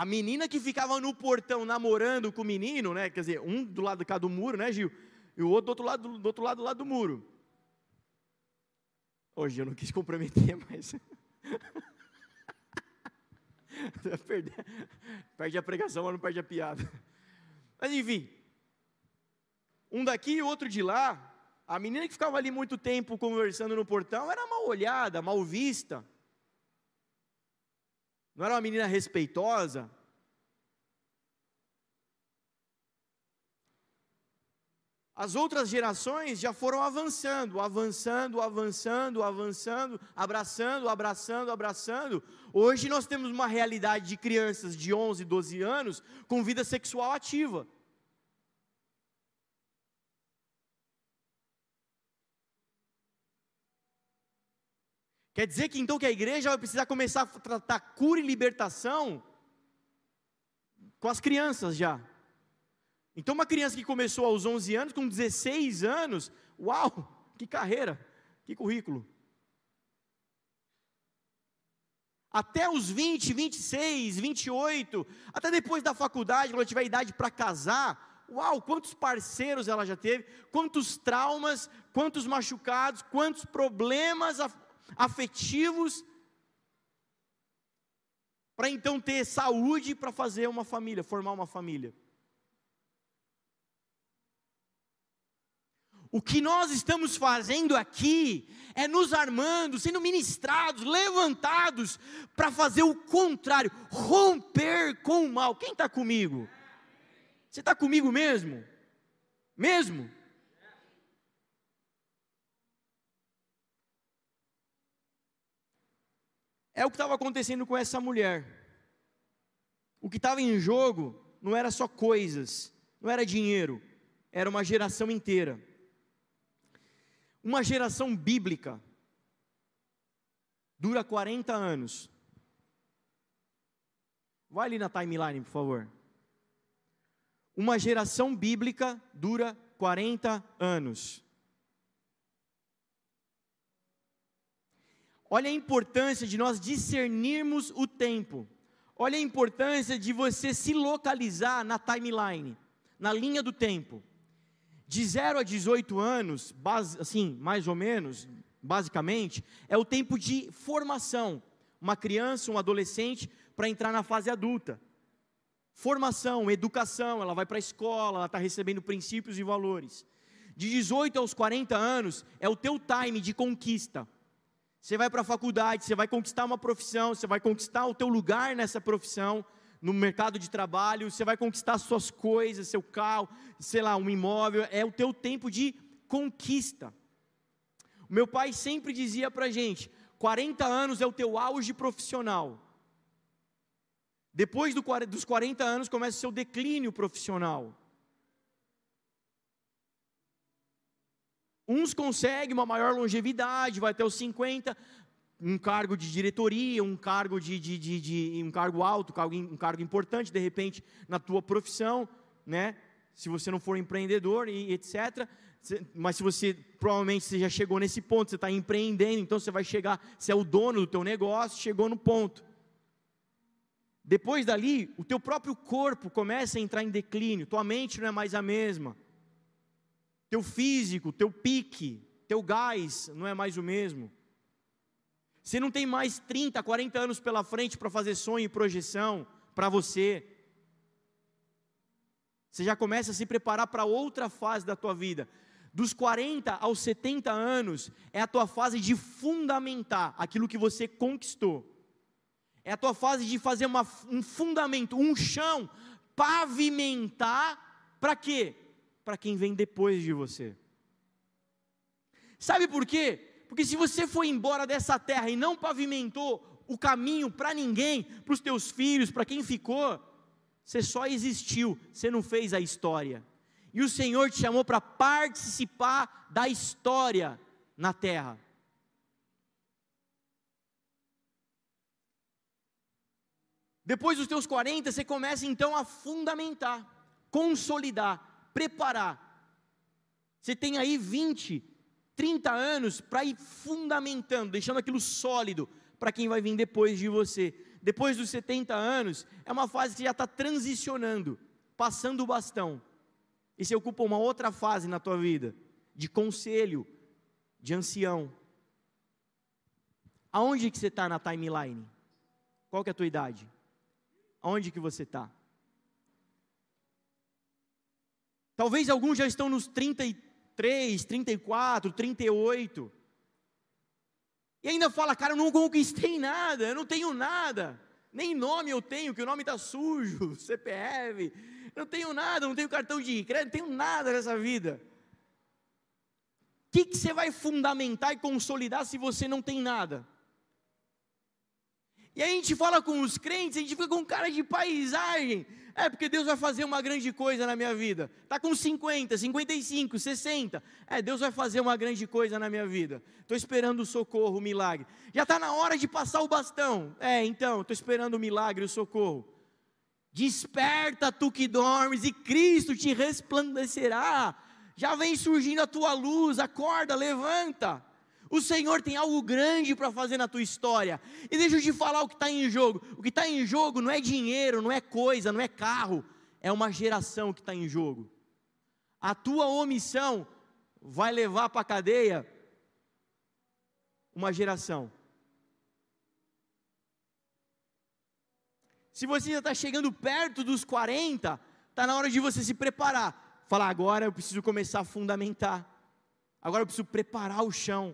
A menina que ficava no portão namorando com o menino, né? Quer dizer, um do lado cá do muro, né, Gil? E o outro do outro lado do, outro lado, do, lado do muro. Hoje eu não quis comprometer, mas. perde, perde a pregação, mas não perde a piada. Mas enfim. Um daqui e outro de lá. A menina que ficava ali muito tempo conversando no portão era mal olhada, mal vista não era uma menina respeitosa. As outras gerações já foram avançando, avançando, avançando, avançando, abraçando, abraçando, abraçando. Hoje nós temos uma realidade de crianças de 11, 12 anos com vida sexual ativa. Quer dizer que então que a igreja vai precisar começar a tratar cura e libertação com as crianças já. Então, uma criança que começou aos 11 anos, com 16 anos, uau, que carreira, que currículo. Até os 20, 26, 28, até depois da faculdade, quando tiver idade para casar, uau, quantos parceiros ela já teve, quantos traumas, quantos machucados, quantos problemas afetivos, para então ter saúde para fazer uma família, formar uma família. O que nós estamos fazendo aqui é nos armando, sendo ministrados, levantados para fazer o contrário, romper com o mal. Quem está comigo? Você está comigo mesmo? Mesmo? É o que estava acontecendo com essa mulher. O que estava em jogo não era só coisas, não era dinheiro, era uma geração inteira. Uma geração bíblica dura 40 anos. Vai ali na timeline, por favor. Uma geração bíblica dura 40 anos. Olha a importância de nós discernirmos o tempo. Olha a importância de você se localizar na timeline, na linha do tempo de 0 a 18 anos, base, assim, mais ou menos, basicamente, é o tempo de formação. Uma criança, um adolescente, para entrar na fase adulta. Formação, educação, ela vai para a escola, ela está recebendo princípios e valores. De 18 aos 40 anos é o teu time de conquista. Você vai para a faculdade, você vai conquistar uma profissão, você vai conquistar o teu lugar nessa profissão, no mercado de trabalho, você vai conquistar suas coisas, seu carro, sei lá, um imóvel, é o teu tempo de conquista. O meu pai sempre dizia para gente: 40 anos é o teu auge profissional. Depois do, dos 40 anos começa o seu declínio profissional. Uns conseguem uma maior longevidade, vai até os 50, um cargo de diretoria, um cargo de, de, de, de um cargo alto, um cargo importante, de repente, na tua profissão, né? Se você não for empreendedor e etc. Mas se você provavelmente você já chegou nesse ponto, você está empreendendo, então você vai chegar, você é o dono do teu negócio, chegou no ponto. Depois dali, o teu próprio corpo começa a entrar em declínio, tua mente não é mais a mesma. Teu físico, teu pique, teu gás não é mais o mesmo. Você não tem mais 30, 40 anos pela frente para fazer sonho e projeção para você. Você já começa a se preparar para outra fase da tua vida. Dos 40 aos 70 anos é a tua fase de fundamentar aquilo que você conquistou. É a tua fase de fazer uma, um fundamento, um chão, pavimentar para quê? Para quem vem depois de você. Sabe por quê? Porque se você foi embora dessa terra e não pavimentou o caminho para ninguém, para os teus filhos, para quem ficou, você só existiu, você não fez a história. E o Senhor te chamou para participar da história na terra. Depois dos teus 40, você começa então a fundamentar, consolidar, preparar. Você tem aí 20, 30 anos para ir fundamentando, deixando aquilo sólido para quem vai vir depois de você. Depois dos 70 anos, é uma fase que já está transicionando, passando o bastão. E você ocupa uma outra fase na tua vida, de conselho, de ancião. Aonde que você está na timeline? Qual que é a tua idade? Aonde que você está? Talvez alguns já estão nos 30 e 33, 34, 38. E ainda fala, cara, eu não conquistei nada, eu não tenho nada. Nem nome eu tenho, que o nome está sujo, CPF. Não tenho nada, não tenho cartão de crédito, não tenho nada nessa vida. que, que você vai fundamentar e consolidar se você não tem nada? E aí a gente fala com os crentes, a gente fica com cara de paisagem. É porque Deus vai fazer uma grande coisa na minha vida. Tá com 50, 55, 60. É, Deus vai fazer uma grande coisa na minha vida. Estou esperando o socorro, o milagre. Já está na hora de passar o bastão. É, então, estou esperando o milagre, o socorro. Desperta tu que dormes e Cristo te resplandecerá. Já vem surgindo a tua luz, acorda, levanta. O Senhor tem algo grande para fazer na tua história. E deixa eu te falar o que está em jogo. O que está em jogo não é dinheiro, não é coisa, não é carro. É uma geração que está em jogo. A tua omissão vai levar para a cadeia uma geração. Se você já está chegando perto dos 40, está na hora de você se preparar. Falar, agora eu preciso começar a fundamentar. Agora eu preciso preparar o chão.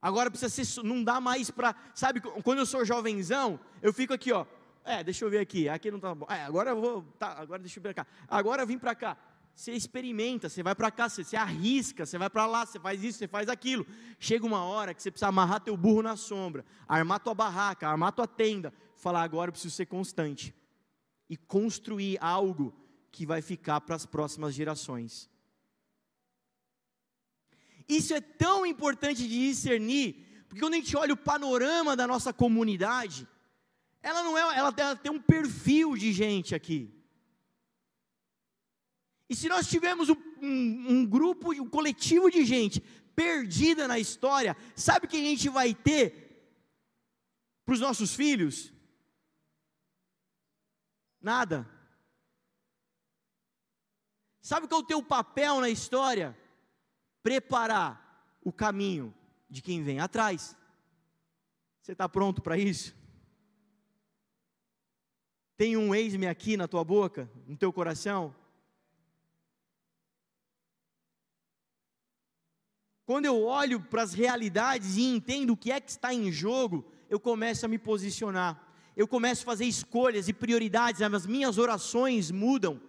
Agora precisa ser, não dá mais para, sabe, quando eu sou jovenzão, eu fico aqui, ó. É, deixa eu ver aqui, aqui não tá bom. É, agora eu vou, tá, agora deixa eu ver cá. Agora eu vim para cá. Você experimenta, você vai para cá, você, você arrisca, você vai para lá, você faz isso, você faz aquilo. Chega uma hora que você precisa amarrar teu burro na sombra, armar tua barraca, armar tua tenda, falar agora eu preciso ser constante e construir algo que vai ficar para as próximas gerações. Isso é tão importante de discernir, porque quando a gente olha o panorama da nossa comunidade, ela não é, ela, ela tem um perfil de gente aqui. E se nós tivermos um, um, um grupo, um coletivo de gente perdida na história, sabe o que a gente vai ter para os nossos filhos? Nada. Sabe qual é o teu papel na história? Preparar o caminho de quem vem atrás. Você está pronto para isso? Tem um ex-me aqui na tua boca, no teu coração? Quando eu olho para as realidades e entendo o que é que está em jogo, eu começo a me posicionar. Eu começo a fazer escolhas e prioridades, as minhas orações mudam.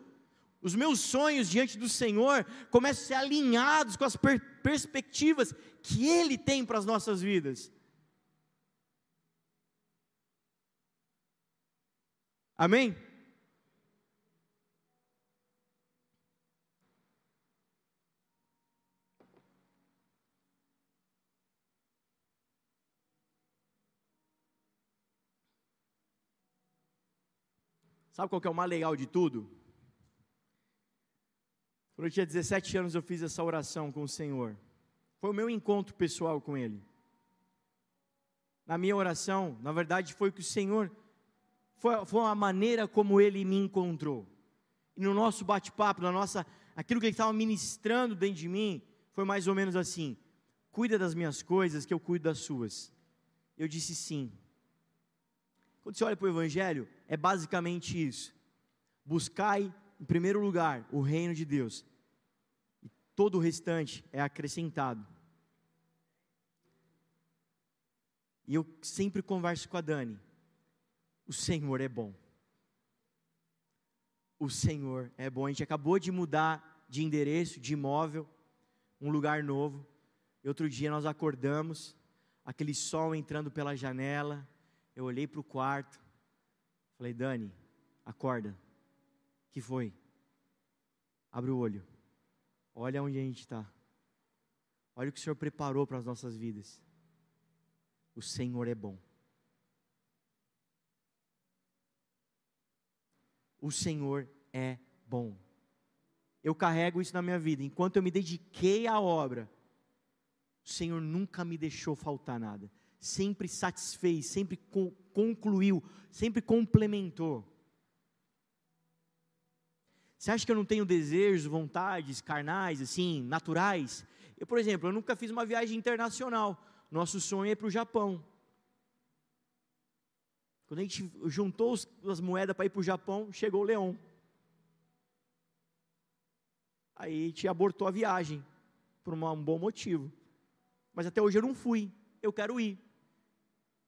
Os meus sonhos diante do Senhor começam a ser alinhados com as per perspectivas que Ele tem para as nossas vidas. Amém? Sabe qual que é o mais legal de tudo? Quando eu tinha 17 anos, eu fiz essa oração com o Senhor. Foi o meu encontro pessoal com Ele. Na minha oração, na verdade, foi que o Senhor, foi, foi a maneira como Ele me encontrou. E no nosso bate-papo, na nossa, aquilo que Ele estava ministrando dentro de mim, foi mais ou menos assim: cuida das minhas coisas, que eu cuido das suas. Eu disse sim. Quando você olha para o Evangelho, é basicamente isso: buscai em primeiro lugar o reino de Deus todo o restante é acrescentado. E eu sempre converso com a Dani. O Senhor é bom. O Senhor é bom. A gente acabou de mudar de endereço, de imóvel, um lugar novo. E outro dia nós acordamos, aquele sol entrando pela janela. Eu olhei para o quarto, falei, Dani, acorda. Que foi? Abre o olho. Olha onde a gente está. Olha o que o Senhor preparou para as nossas vidas. O Senhor é bom. O Senhor é bom. Eu carrego isso na minha vida. Enquanto eu me dediquei à obra, o Senhor nunca me deixou faltar nada. Sempre satisfez, sempre concluiu, sempre complementou. Você acha que eu não tenho desejos, vontades carnais, assim, naturais? Eu, por exemplo, eu nunca fiz uma viagem internacional. Nosso sonho é para o Japão. Quando a gente juntou as moedas para ir para o Japão, chegou o leão. Aí a gente abortou a viagem, por um bom motivo. Mas até hoje eu não fui, eu quero ir.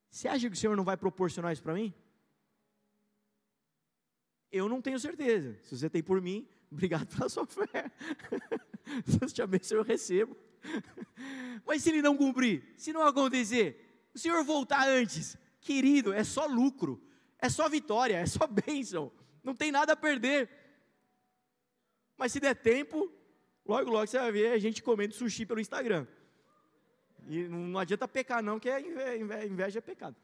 Você acha que o Senhor não vai proporcionar isso para mim? Eu não tenho certeza. Se você tem por mim, obrigado pela sua fé. Deus te abençoe, eu recebo. Mas se ele não cumprir, se não acontecer, o senhor voltar antes, querido, é só lucro, é só vitória, é só bênção, não tem nada a perder. Mas se der tempo, logo, logo você vai ver a gente comendo sushi pelo Instagram. E não adianta pecar, não, que é inveja, inveja é pecado.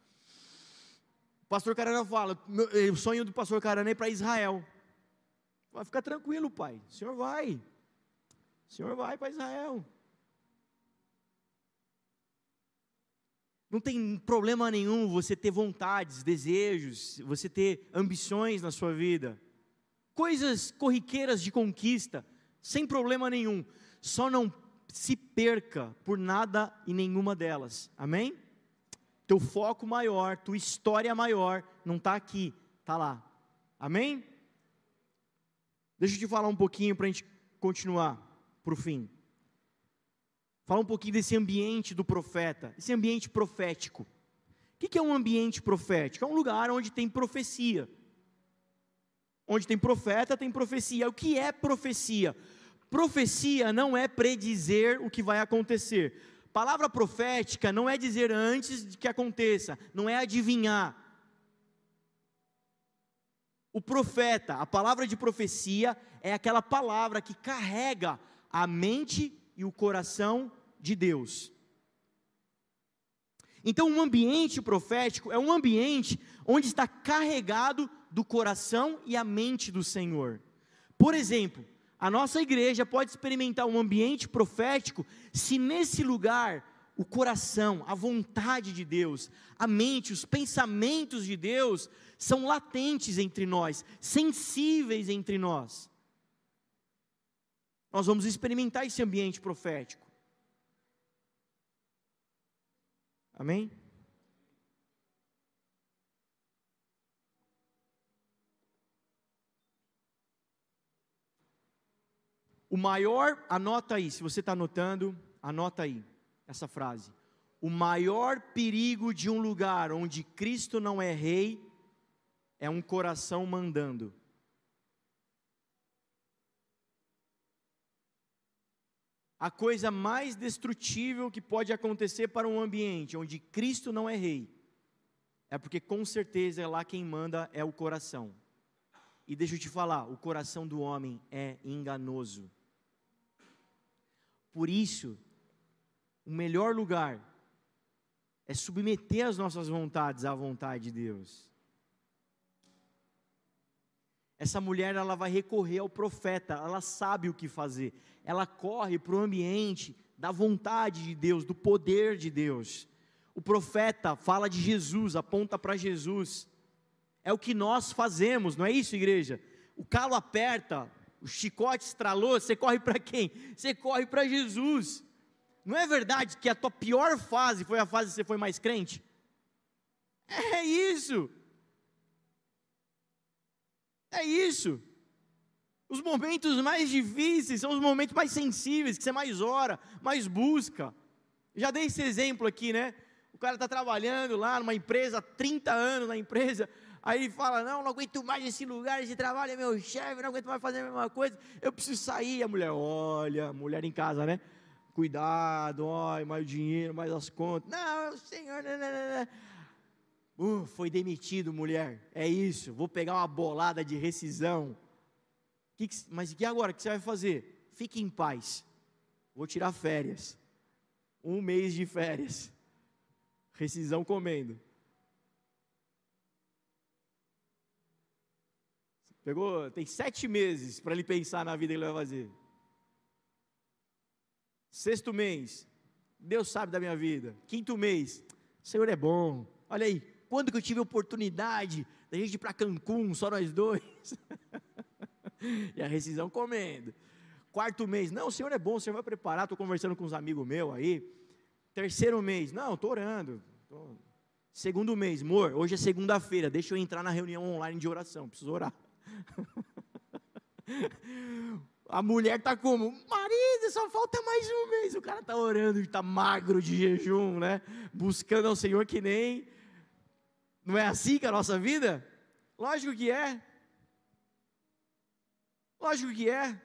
O pastor Carana fala: o sonho do pastor Carana é para Israel. Vai ficar tranquilo, pai. O senhor vai. O senhor vai para Israel. Não tem problema nenhum você ter vontades, desejos, você ter ambições na sua vida. Coisas corriqueiras de conquista, sem problema nenhum. Só não se perca por nada e nenhuma delas. Amém? Teu foco maior, tua história maior, não está aqui, está lá. Amém? Deixa eu te falar um pouquinho para a gente continuar para o fim. Fala um pouquinho desse ambiente do profeta, esse ambiente profético. O que é um ambiente profético? É um lugar onde tem profecia. Onde tem profeta, tem profecia. O que é profecia? Profecia não é predizer o que vai acontecer. Palavra profética não é dizer antes de que aconteça, não é adivinhar. O profeta, a palavra de profecia é aquela palavra que carrega a mente e o coração de Deus. Então, um ambiente profético é um ambiente onde está carregado do coração e a mente do Senhor. Por exemplo, a nossa igreja pode experimentar um ambiente profético se nesse lugar o coração, a vontade de Deus, a mente, os pensamentos de Deus são latentes entre nós, sensíveis entre nós. Nós vamos experimentar esse ambiente profético. Amém? O maior, anota aí, se você está anotando, anota aí essa frase. O maior perigo de um lugar onde Cristo não é rei é um coração mandando. A coisa mais destrutível que pode acontecer para um ambiente onde Cristo não é rei é porque com certeza lá quem manda é o coração. E deixa eu te falar, o coração do homem é enganoso. Por isso, o melhor lugar é submeter as nossas vontades à vontade de Deus. Essa mulher ela vai recorrer ao profeta, ela sabe o que fazer. Ela corre para o ambiente da vontade de Deus, do poder de Deus. O profeta fala de Jesus, aponta para Jesus. É o que nós fazemos, não é isso, igreja? O calo aperta, o chicote estralou, você corre para quem? Você corre para Jesus. Não é verdade que a tua pior fase foi a fase que você foi mais crente? É isso. É isso. Os momentos mais difíceis são os momentos mais sensíveis, que você mais ora, mais busca. Já dei esse exemplo aqui, né? O cara está trabalhando lá numa empresa, 30 anos na empresa, aí ele fala: Não, não aguento mais esse lugar, esse trabalho é meu chefe, não aguento mais fazer a mesma coisa, eu preciso sair. A mulher, olha, mulher em casa, né? Cuidado, olha, mais o dinheiro, mais as contas. Não, senhor, não, não, não. Uh, foi demitido, mulher. É isso. Vou pegar uma bolada de rescisão. Que que, mas e agora? O que você vai fazer? Fique em paz. Vou tirar férias. Um mês de férias. Rescisão comendo. Pegou, tem sete meses para ele pensar na vida que ele vai fazer. Sexto mês, Deus sabe da minha vida. Quinto mês, o Senhor é bom. Olha aí, quando que eu tive a oportunidade da gente ir para Cancún, só nós dois? e a rescisão comendo. Quarto mês, não, o Senhor é bom, o Senhor vai preparar, estou conversando com uns amigos meus aí. Terceiro mês, não, estou orando. Tô... Segundo mês, amor, hoje é segunda-feira, deixa eu entrar na reunião online de oração, preciso orar. A mulher está como? Marido, só falta mais um mês. O cara está orando, está magro de jejum, né? Buscando ao Senhor que nem não é assim que é a nossa vida? Lógico que é. Lógico que é.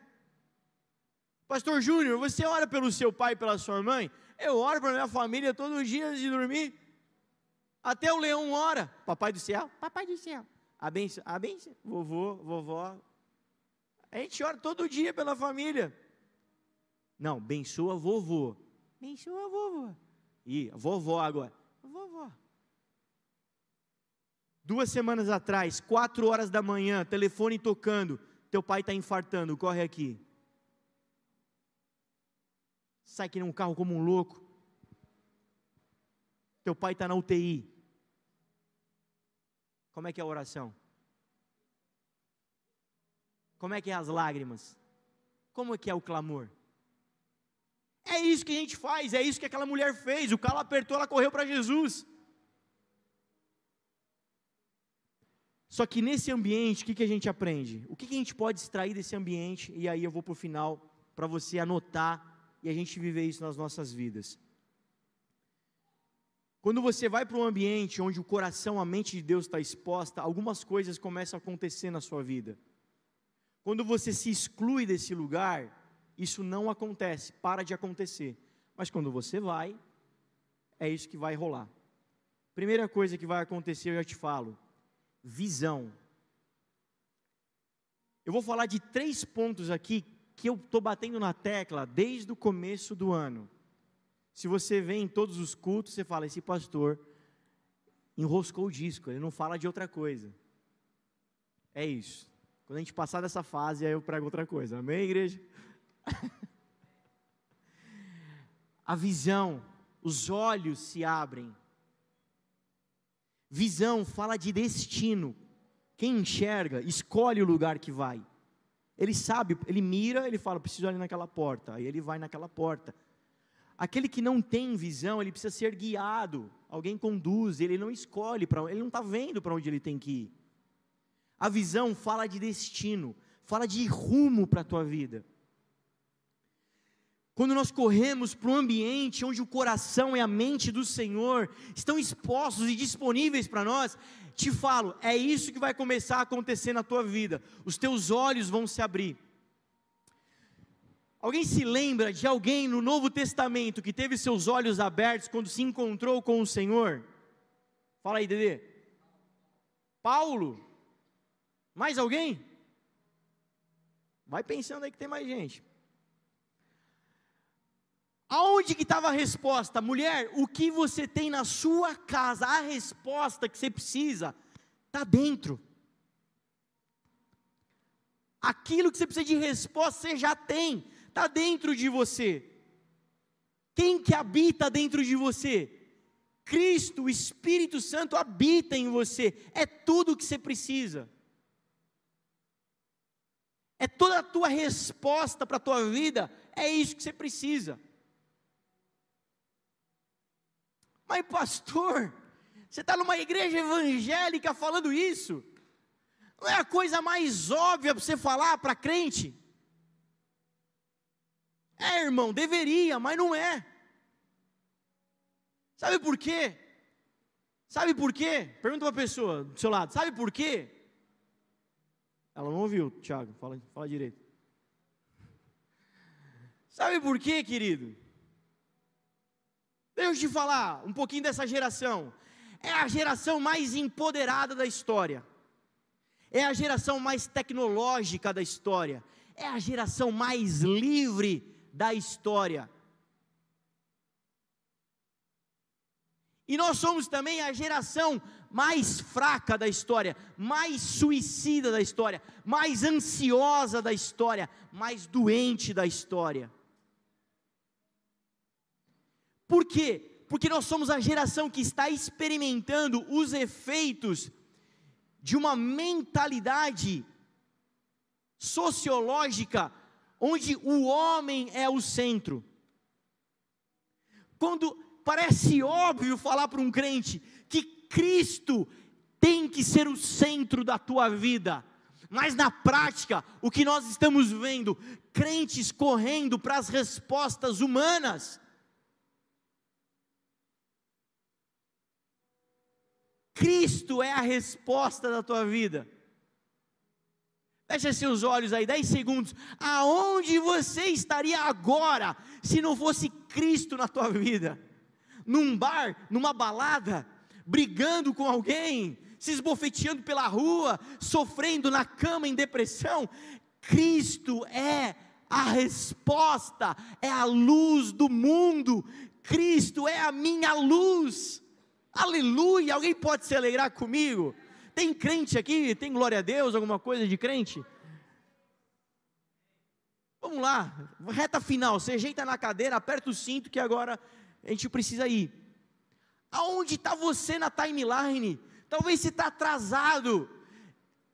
Pastor Júnior, você ora pelo seu pai e pela sua mãe? Eu oro para minha família todos os dias de dormir. Até o leão ora. Papai do céu, papai do céu. Abençoa, abençoa. Vovô, vovó. A gente ora todo dia pela família. Não, abençoa vovô. Abençoa vovô. E vovó agora. Vovó. Duas semanas atrás, quatro horas da manhã, telefone tocando. Teu pai está infartando, corre aqui. Sai que nem um carro como um louco. Teu pai está na UTI. Como é que é a oração? Como é que é as lágrimas? Como é que é o clamor? É isso que a gente faz, é isso que aquela mulher fez. O calo apertou, ela correu para Jesus. Só que nesse ambiente, o que, que a gente aprende? O que, que a gente pode extrair desse ambiente? E aí eu vou para o final, para você anotar e a gente viver isso nas nossas vidas. Quando você vai para um ambiente onde o coração, a mente de Deus está exposta, algumas coisas começam a acontecer na sua vida. Quando você se exclui desse lugar, isso não acontece, para de acontecer. Mas quando você vai, é isso que vai rolar. Primeira coisa que vai acontecer, eu já te falo: visão. Eu vou falar de três pontos aqui que eu estou batendo na tecla desde o começo do ano. Se você vem em todos os cultos, você fala: esse pastor enroscou o disco, ele não fala de outra coisa. É isso. Quando a gente passar dessa fase, aí eu prego outra coisa. Amém, igreja? a visão, os olhos se abrem. Visão fala de destino. Quem enxerga, escolhe o lugar que vai. Ele sabe, ele mira, ele fala, preciso ir naquela porta. Aí ele vai naquela porta. Aquele que não tem visão, ele precisa ser guiado. Alguém conduz, ele não escolhe para ele não está vendo para onde ele tem que ir. A visão fala de destino, fala de rumo para a tua vida. Quando nós corremos para um ambiente onde o coração e a mente do Senhor estão expostos e disponíveis para nós, te falo, é isso que vai começar a acontecer na tua vida. Os teus olhos vão se abrir. Alguém se lembra de alguém no Novo Testamento que teve seus olhos abertos quando se encontrou com o Senhor? Fala aí, Dedê. Paulo? Mais alguém? Vai pensando aí que tem mais gente. Aonde que estava a resposta? Mulher, o que você tem na sua casa, a resposta que você precisa, está dentro. Aquilo que você precisa de resposta, você já tem, está dentro de você. Quem que habita dentro de você? Cristo, o Espírito Santo habita em você, é tudo o que você precisa. É toda a tua resposta para a tua vida, é isso que você precisa. Mas, pastor, você está numa igreja evangélica falando isso? Não é a coisa mais óbvia para você falar para crente? É, irmão, deveria, mas não é. Sabe por quê? Sabe por quê? Pergunta para a pessoa do seu lado, sabe por quê? Ela não ouviu, Tiago, fala, fala direito. Sabe por quê, querido? Deixa eu te falar um pouquinho dessa geração. É a geração mais empoderada da história. É a geração mais tecnológica da história. É a geração mais livre da história. E nós somos também a geração mais fraca da história, mais suicida da história, mais ansiosa da história, mais doente da história. Por quê? Porque nós somos a geração que está experimentando os efeitos de uma mentalidade sociológica onde o homem é o centro. Quando parece óbvio falar para um crente que Cristo tem que ser o centro da tua vida, mas na prática, o que nós estamos vendo, crentes correndo para as respostas humanas, Cristo é a resposta da tua vida. Feche seus olhos aí, 10 segundos. Aonde você estaria agora se não fosse Cristo na tua vida? Num bar, numa balada, brigando com alguém, se esbofeteando pela rua, sofrendo na cama em depressão. Cristo é a resposta, é a luz do mundo. Cristo é a minha luz. Aleluia! Alguém pode se alegrar comigo? Tem crente aqui? Tem glória a Deus? Alguma coisa de crente? Vamos lá, reta final. Você ajeita na cadeira, aperta o cinto que agora a gente precisa ir. Aonde está você na timeline? Talvez você está atrasado.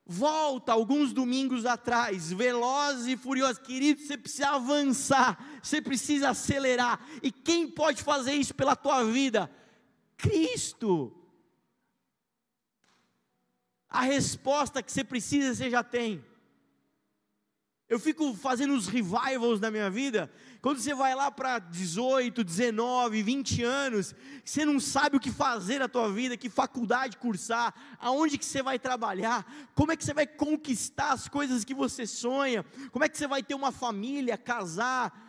Volta alguns domingos atrás, veloz e furioso, querido, você precisa avançar, você precisa acelerar. E quem pode fazer isso pela tua vida? Cristo. A resposta que você precisa, você já tem. Eu fico fazendo os revivals na minha vida. Quando você vai lá para 18, 19, 20 anos, você não sabe o que fazer na tua vida, que faculdade cursar, aonde que você vai trabalhar, como é que você vai conquistar as coisas que você sonha, como é que você vai ter uma família, casar.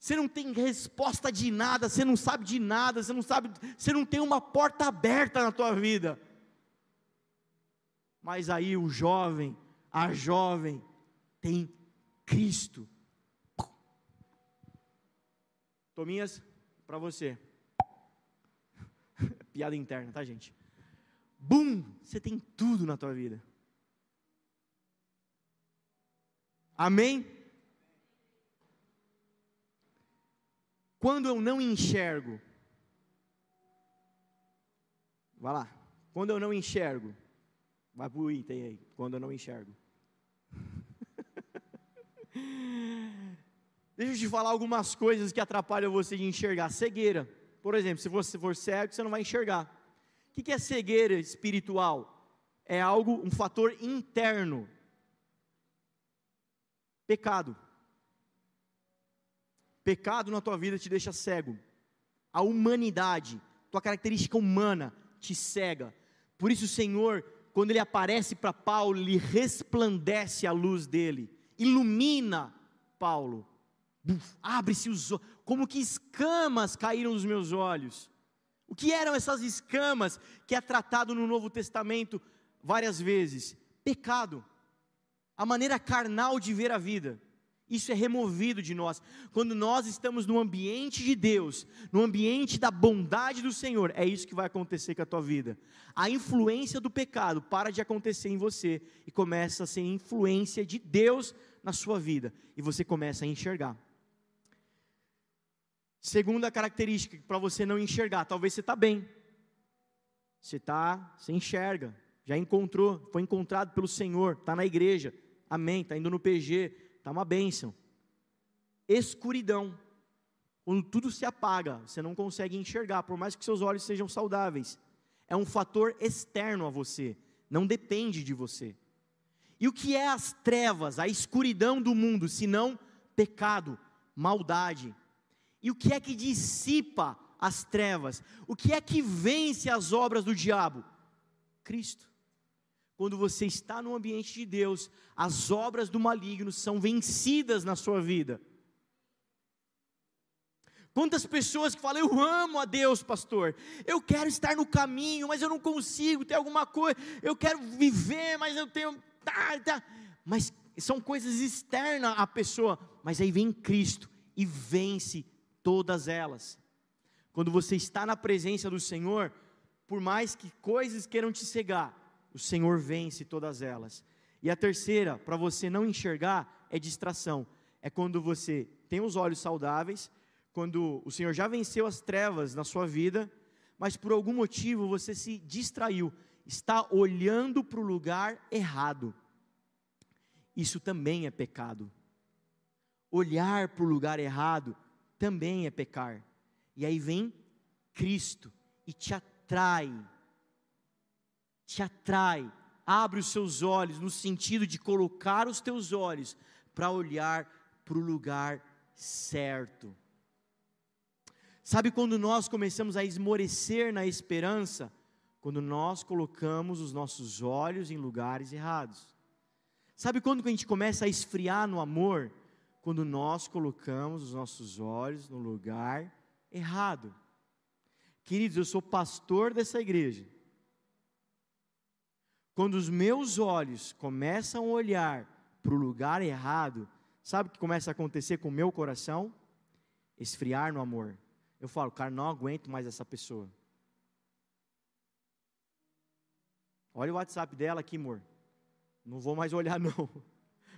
Você não tem resposta de nada, você não sabe de nada, você não sabe, você não tem uma porta aberta na tua vida. Mas aí o jovem, a jovem, tem Cristo. Tominhas, para você. Piada interna, tá, gente? Bum! Você tem tudo na tua vida. Amém? Quando eu não enxergo, vai lá. Quando eu não enxergo, vai para o item aí. Quando eu não enxergo. Deixa eu te falar algumas coisas que atrapalham você de enxergar. Cegueira. Por exemplo, se você for cego, você não vai enxergar. O que é cegueira espiritual? É algo, um fator interno. Pecado. Pecado na tua vida te deixa cego. A humanidade, tua característica humana te cega. Por isso o Senhor, quando ele aparece para Paulo, lhe resplandece a luz dele ilumina Paulo. Abre-se os olhos, como que escamas caíram dos meus olhos. O que eram essas escamas que é tratado no Novo Testamento várias vezes? Pecado, a maneira carnal de ver a vida. Isso é removido de nós. Quando nós estamos no ambiente de Deus, no ambiente da bondade do Senhor, é isso que vai acontecer com a tua vida. A influência do pecado para de acontecer em você e começa a ser influência de Deus na sua vida e você começa a enxergar. Segunda característica para você não enxergar, talvez você está bem, você está, você enxerga, já encontrou, foi encontrado pelo Senhor, está na igreja, amém, está indo no PG, está uma bênção. Escuridão, quando tudo se apaga, você não consegue enxergar, por mais que seus olhos sejam saudáveis, é um fator externo a você, não depende de você. E o que é as trevas, a escuridão do mundo, senão pecado, maldade? E o que é que dissipa as trevas? O que é que vence as obras do diabo? Cristo. Quando você está no ambiente de Deus, as obras do maligno são vencidas na sua vida. Quantas pessoas que falam, eu amo a Deus, pastor, eu quero estar no caminho, mas eu não consigo, tem alguma coisa, eu quero viver, mas eu tenho tá, tá. Mas são coisas externas à pessoa. Mas aí vem Cristo e vence todas elas. Quando você está na presença do Senhor, por mais que coisas queiram te cegar, o Senhor vence todas elas. E a terceira, para você não enxergar, é distração. É quando você tem os olhos saudáveis, quando o Senhor já venceu as trevas na sua vida, mas por algum motivo você se distraiu está olhando para o lugar errado. Isso também é pecado. Olhar para o lugar errado também é pecar. E aí vem Cristo e te atrai. Te atrai. Abre os seus olhos no sentido de colocar os teus olhos para olhar para o lugar certo. Sabe quando nós começamos a esmorecer na esperança? quando nós colocamos os nossos olhos em lugares errados. Sabe quando a gente começa a esfriar no amor? Quando nós colocamos os nossos olhos no lugar errado. Queridos, eu sou pastor dessa igreja. Quando os meus olhos começam a olhar para o lugar errado, sabe o que começa a acontecer com o meu coração? Esfriar no amor. Eu falo, cara, não aguento mais essa pessoa. Olha o WhatsApp dela aqui, amor. Não vou mais olhar, não.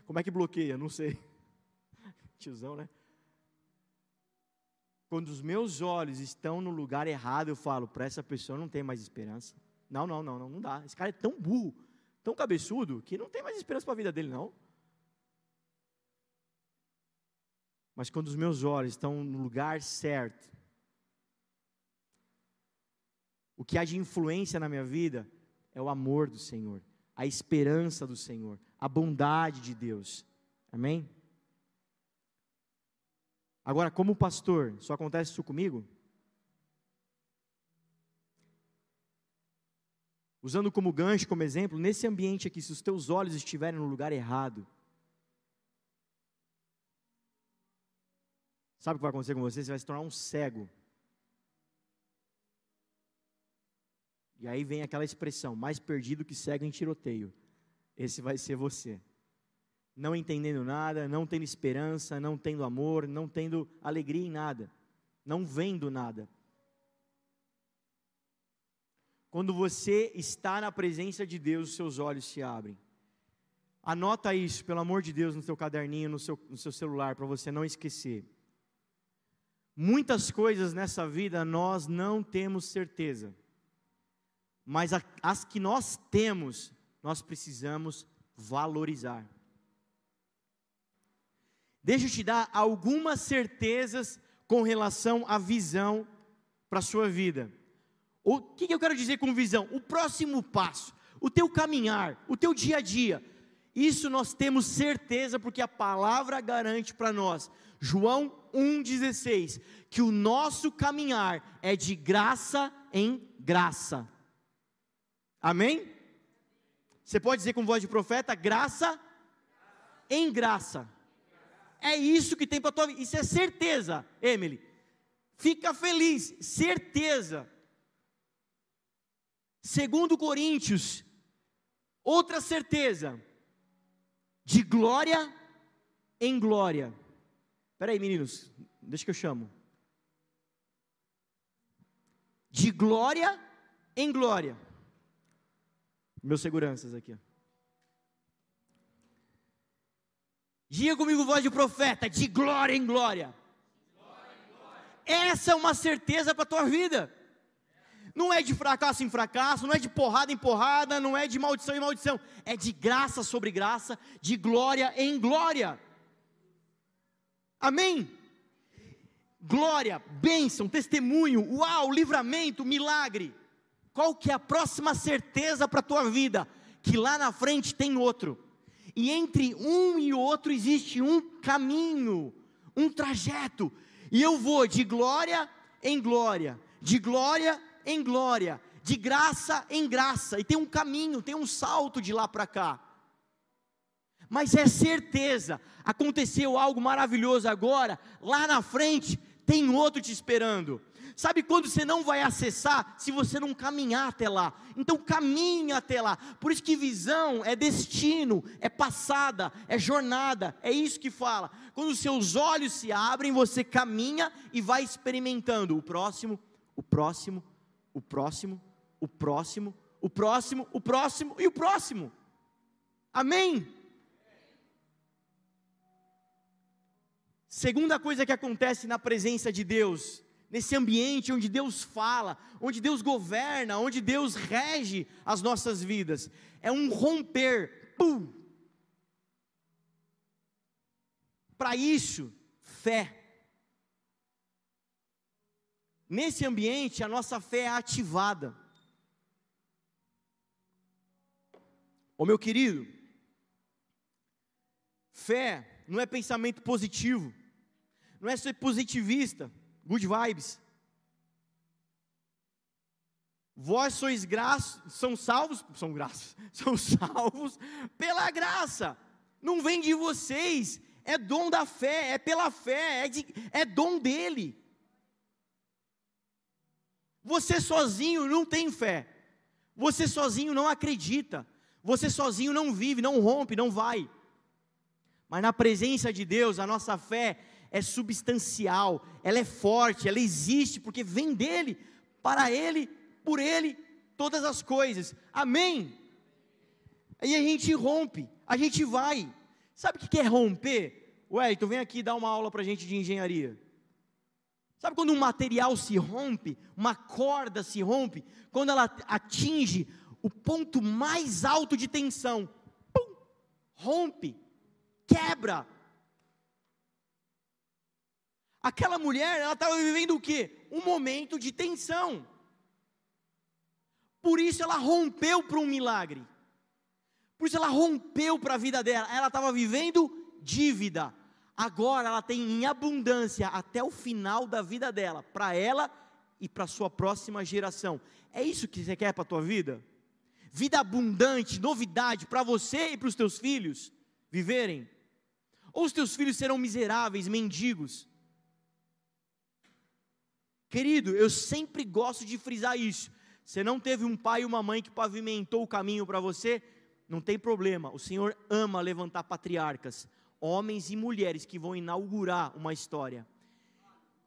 Como é que bloqueia? Não sei. Tiozão, né? Quando os meus olhos estão no lugar errado, eu falo, para essa pessoa não tem mais esperança. Não, não, não, não, não dá. Esse cara é tão burro, tão cabeçudo, que não tem mais esperança para a vida dele, não. Mas quando os meus olhos estão no lugar certo, o que há de influência na minha vida é o amor do Senhor, a esperança do Senhor, a bondade de Deus. Amém? Agora, como pastor, só acontece isso comigo? Usando como gancho, como exemplo, nesse ambiente aqui, se os teus olhos estiverem no lugar errado, sabe o que vai acontecer com você? Você vai se tornar um cego. E aí vem aquela expressão: mais perdido que cego em tiroteio. Esse vai ser você. Não entendendo nada, não tendo esperança, não tendo amor, não tendo alegria em nada, não vendo nada. Quando você está na presença de Deus, os seus olhos se abrem. Anota isso, pelo amor de Deus, no seu caderninho, no seu, no seu celular, para você não esquecer. Muitas coisas nessa vida nós não temos certeza, mas as que nós temos, nós precisamos valorizar. Deixa eu te dar algumas certezas com relação à visão para a sua vida. O que, eu quero dizer com visão? O próximo passo, o teu caminhar, o teu dia a dia. Isso nós temos certeza porque a palavra garante para nós. João 1,16: que o nosso caminhar é de graça em graça. Amém? Você pode dizer com voz de profeta: graça em graça. É isso que tem para tua vida. Isso é certeza, Emily. Fica feliz, certeza. Segundo Coríntios, outra certeza, de glória em glória. Espera aí, meninos, deixa que eu chamo. De glória em glória. Meus seguranças aqui. Diga comigo, voz de profeta, de glória em glória. glória, em glória. Essa é uma certeza para a tua vida. Não é de fracasso em fracasso, não é de porrada em porrada, não é de maldição em maldição, é de graça sobre graça, de glória em glória. Amém? Glória, bênção, testemunho, uau, livramento, milagre. Qual que é a próxima certeza para a tua vida? Que lá na frente tem outro. E entre um e outro existe um caminho, um trajeto. E eu vou de glória em glória, de glória em glória, de graça em graça, e tem um caminho, tem um salto de lá para cá. Mas é certeza, aconteceu algo maravilhoso agora, lá na frente tem outro te esperando. Sabe quando você não vai acessar se você não caminhar até lá? Então caminha até lá. Por isso que visão é destino, é passada, é jornada, é isso que fala. Quando os seus olhos se abrem, você caminha e vai experimentando o próximo, o próximo, o próximo, o próximo, o próximo, o próximo e o próximo. Amém? Segunda coisa que acontece na presença de Deus, nesse ambiente onde Deus fala, onde Deus governa, onde Deus rege as nossas vidas, é um romper. Para isso, fé. Nesse ambiente, a nossa fé é ativada. Ô meu querido, fé não é pensamento positivo, não é ser positivista, good vibes. Vós sois graços, são salvos, são graças, são salvos pela graça. não vem de vocês, é dom da fé, é pela fé, é, de, é dom dele. Você sozinho não tem fé, você sozinho não acredita, você sozinho não vive, não rompe, não vai. Mas na presença de Deus, a nossa fé é substancial, ela é forte, ela existe, porque vem dele, para ele, por ele, todas as coisas. Amém? Aí a gente rompe, a gente vai. Sabe o que é romper? Wellington, vem aqui dar uma aula para a gente de engenharia. Sabe quando um material se rompe, uma corda se rompe, quando ela atinge o ponto mais alto de tensão, pum, rompe, quebra. Aquela mulher, ela estava vivendo o quê? Um momento de tensão. Por isso ela rompeu para um milagre. Por isso ela rompeu para a vida dela. Ela estava vivendo dívida. Agora ela tem em abundância até o final da vida dela, para ela e para sua próxima geração. É isso que você quer para a tua vida? Vida abundante, novidade para você e para os teus filhos viverem? Ou os teus filhos serão miseráveis, mendigos? Querido, eu sempre gosto de frisar isso. Você não teve um pai e uma mãe que pavimentou o caminho para você? Não tem problema. O Senhor ama levantar patriarcas, homens e mulheres que vão inaugurar uma história.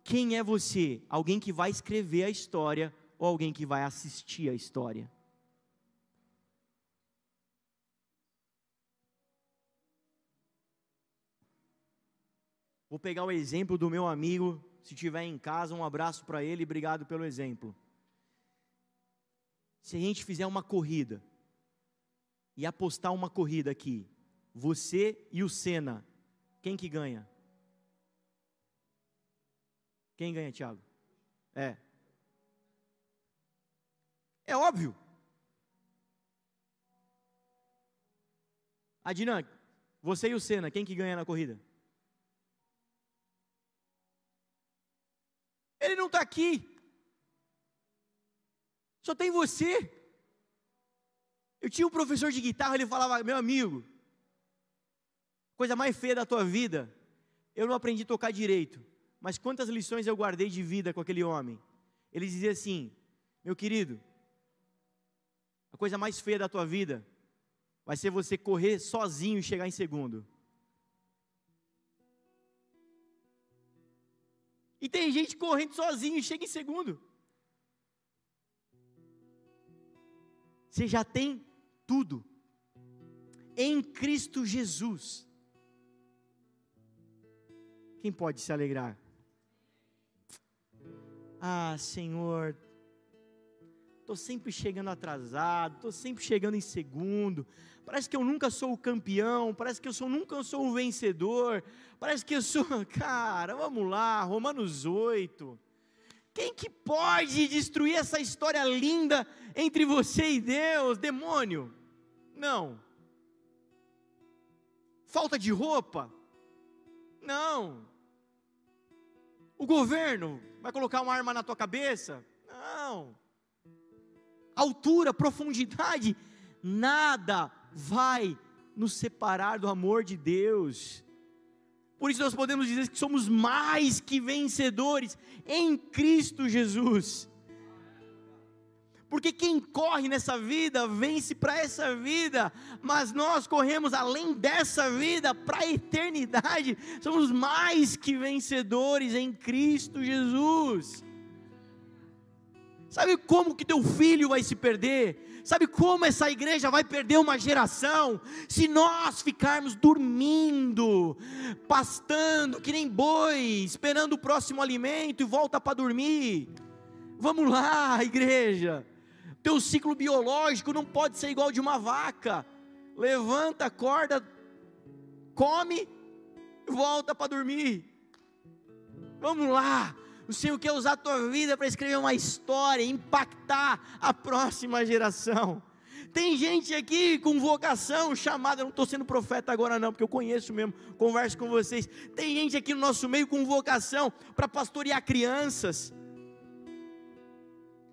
Quem é você? Alguém que vai escrever a história ou alguém que vai assistir a história? Vou pegar o exemplo do meu amigo, se tiver em casa, um abraço para ele, obrigado pelo exemplo. Se a gente fizer uma corrida e apostar uma corrida aqui, você e o Senna, quem que ganha? Quem ganha, Thiago? É. É óbvio. Adnan, você e o Senna, quem que ganha na corrida? Ele não está aqui. Só tem você. Eu tinha um professor de guitarra, ele falava, meu amigo, coisa mais feia da tua vida, eu não aprendi a tocar direito, mas quantas lições eu guardei de vida com aquele homem. Ele dizia assim: meu querido, a coisa mais feia da tua vida vai ser você correr sozinho e chegar em segundo. E tem gente correndo sozinho e chega em segundo. Você já tem tudo em Cristo Jesus. Quem pode se alegrar? Ah, Senhor, estou sempre chegando atrasado, estou sempre chegando em segundo. Parece que eu nunca sou o campeão, parece que eu sou, nunca sou o vencedor, parece que eu sou. Cara, vamos lá, Romanos 8. Quem que pode destruir essa história linda entre você e Deus? Demônio. Não. Falta de roupa? Não. O governo vai colocar uma arma na tua cabeça? Não. Altura, profundidade, nada vai nos separar do amor de Deus. Por isso nós podemos dizer que somos mais que vencedores em Cristo Jesus. Porque quem corre nessa vida vence para essa vida, mas nós corremos além dessa vida para a eternidade. Somos mais que vencedores em Cristo Jesus. Sabe como que teu filho vai se perder? Sabe como essa igreja vai perder uma geração? Se nós ficarmos dormindo, pastando que nem boi, esperando o próximo alimento e volta para dormir. Vamos lá, igreja. Teu ciclo biológico não pode ser igual de uma vaca. Levanta, acorda, come volta para dormir. Vamos lá. O Senhor quer usar a tua vida para escrever uma história, impactar a próxima geração. Tem gente aqui com vocação chamada, eu não estou sendo profeta agora não, porque eu conheço mesmo, converso com vocês. Tem gente aqui no nosso meio com vocação para pastorear crianças.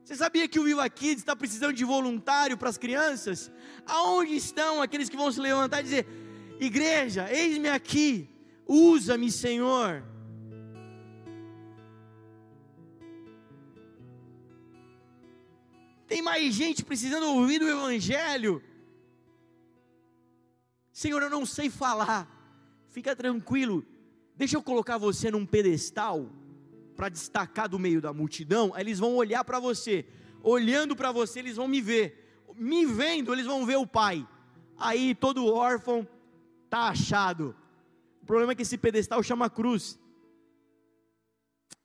Você sabia que o Viva Kids está precisando de voluntário para as crianças? Aonde estão aqueles que vão se levantar e dizer: Igreja, eis-me aqui, usa-me, Senhor. Tem mais gente precisando ouvir o Evangelho. Senhor, eu não sei falar. Fica tranquilo. Deixa eu colocar você num pedestal para destacar do meio da multidão. Eles vão olhar para você. Olhando para você, eles vão me ver. Me vendo, eles vão ver o Pai. Aí todo órfão tá achado. O problema é que esse pedestal chama cruz.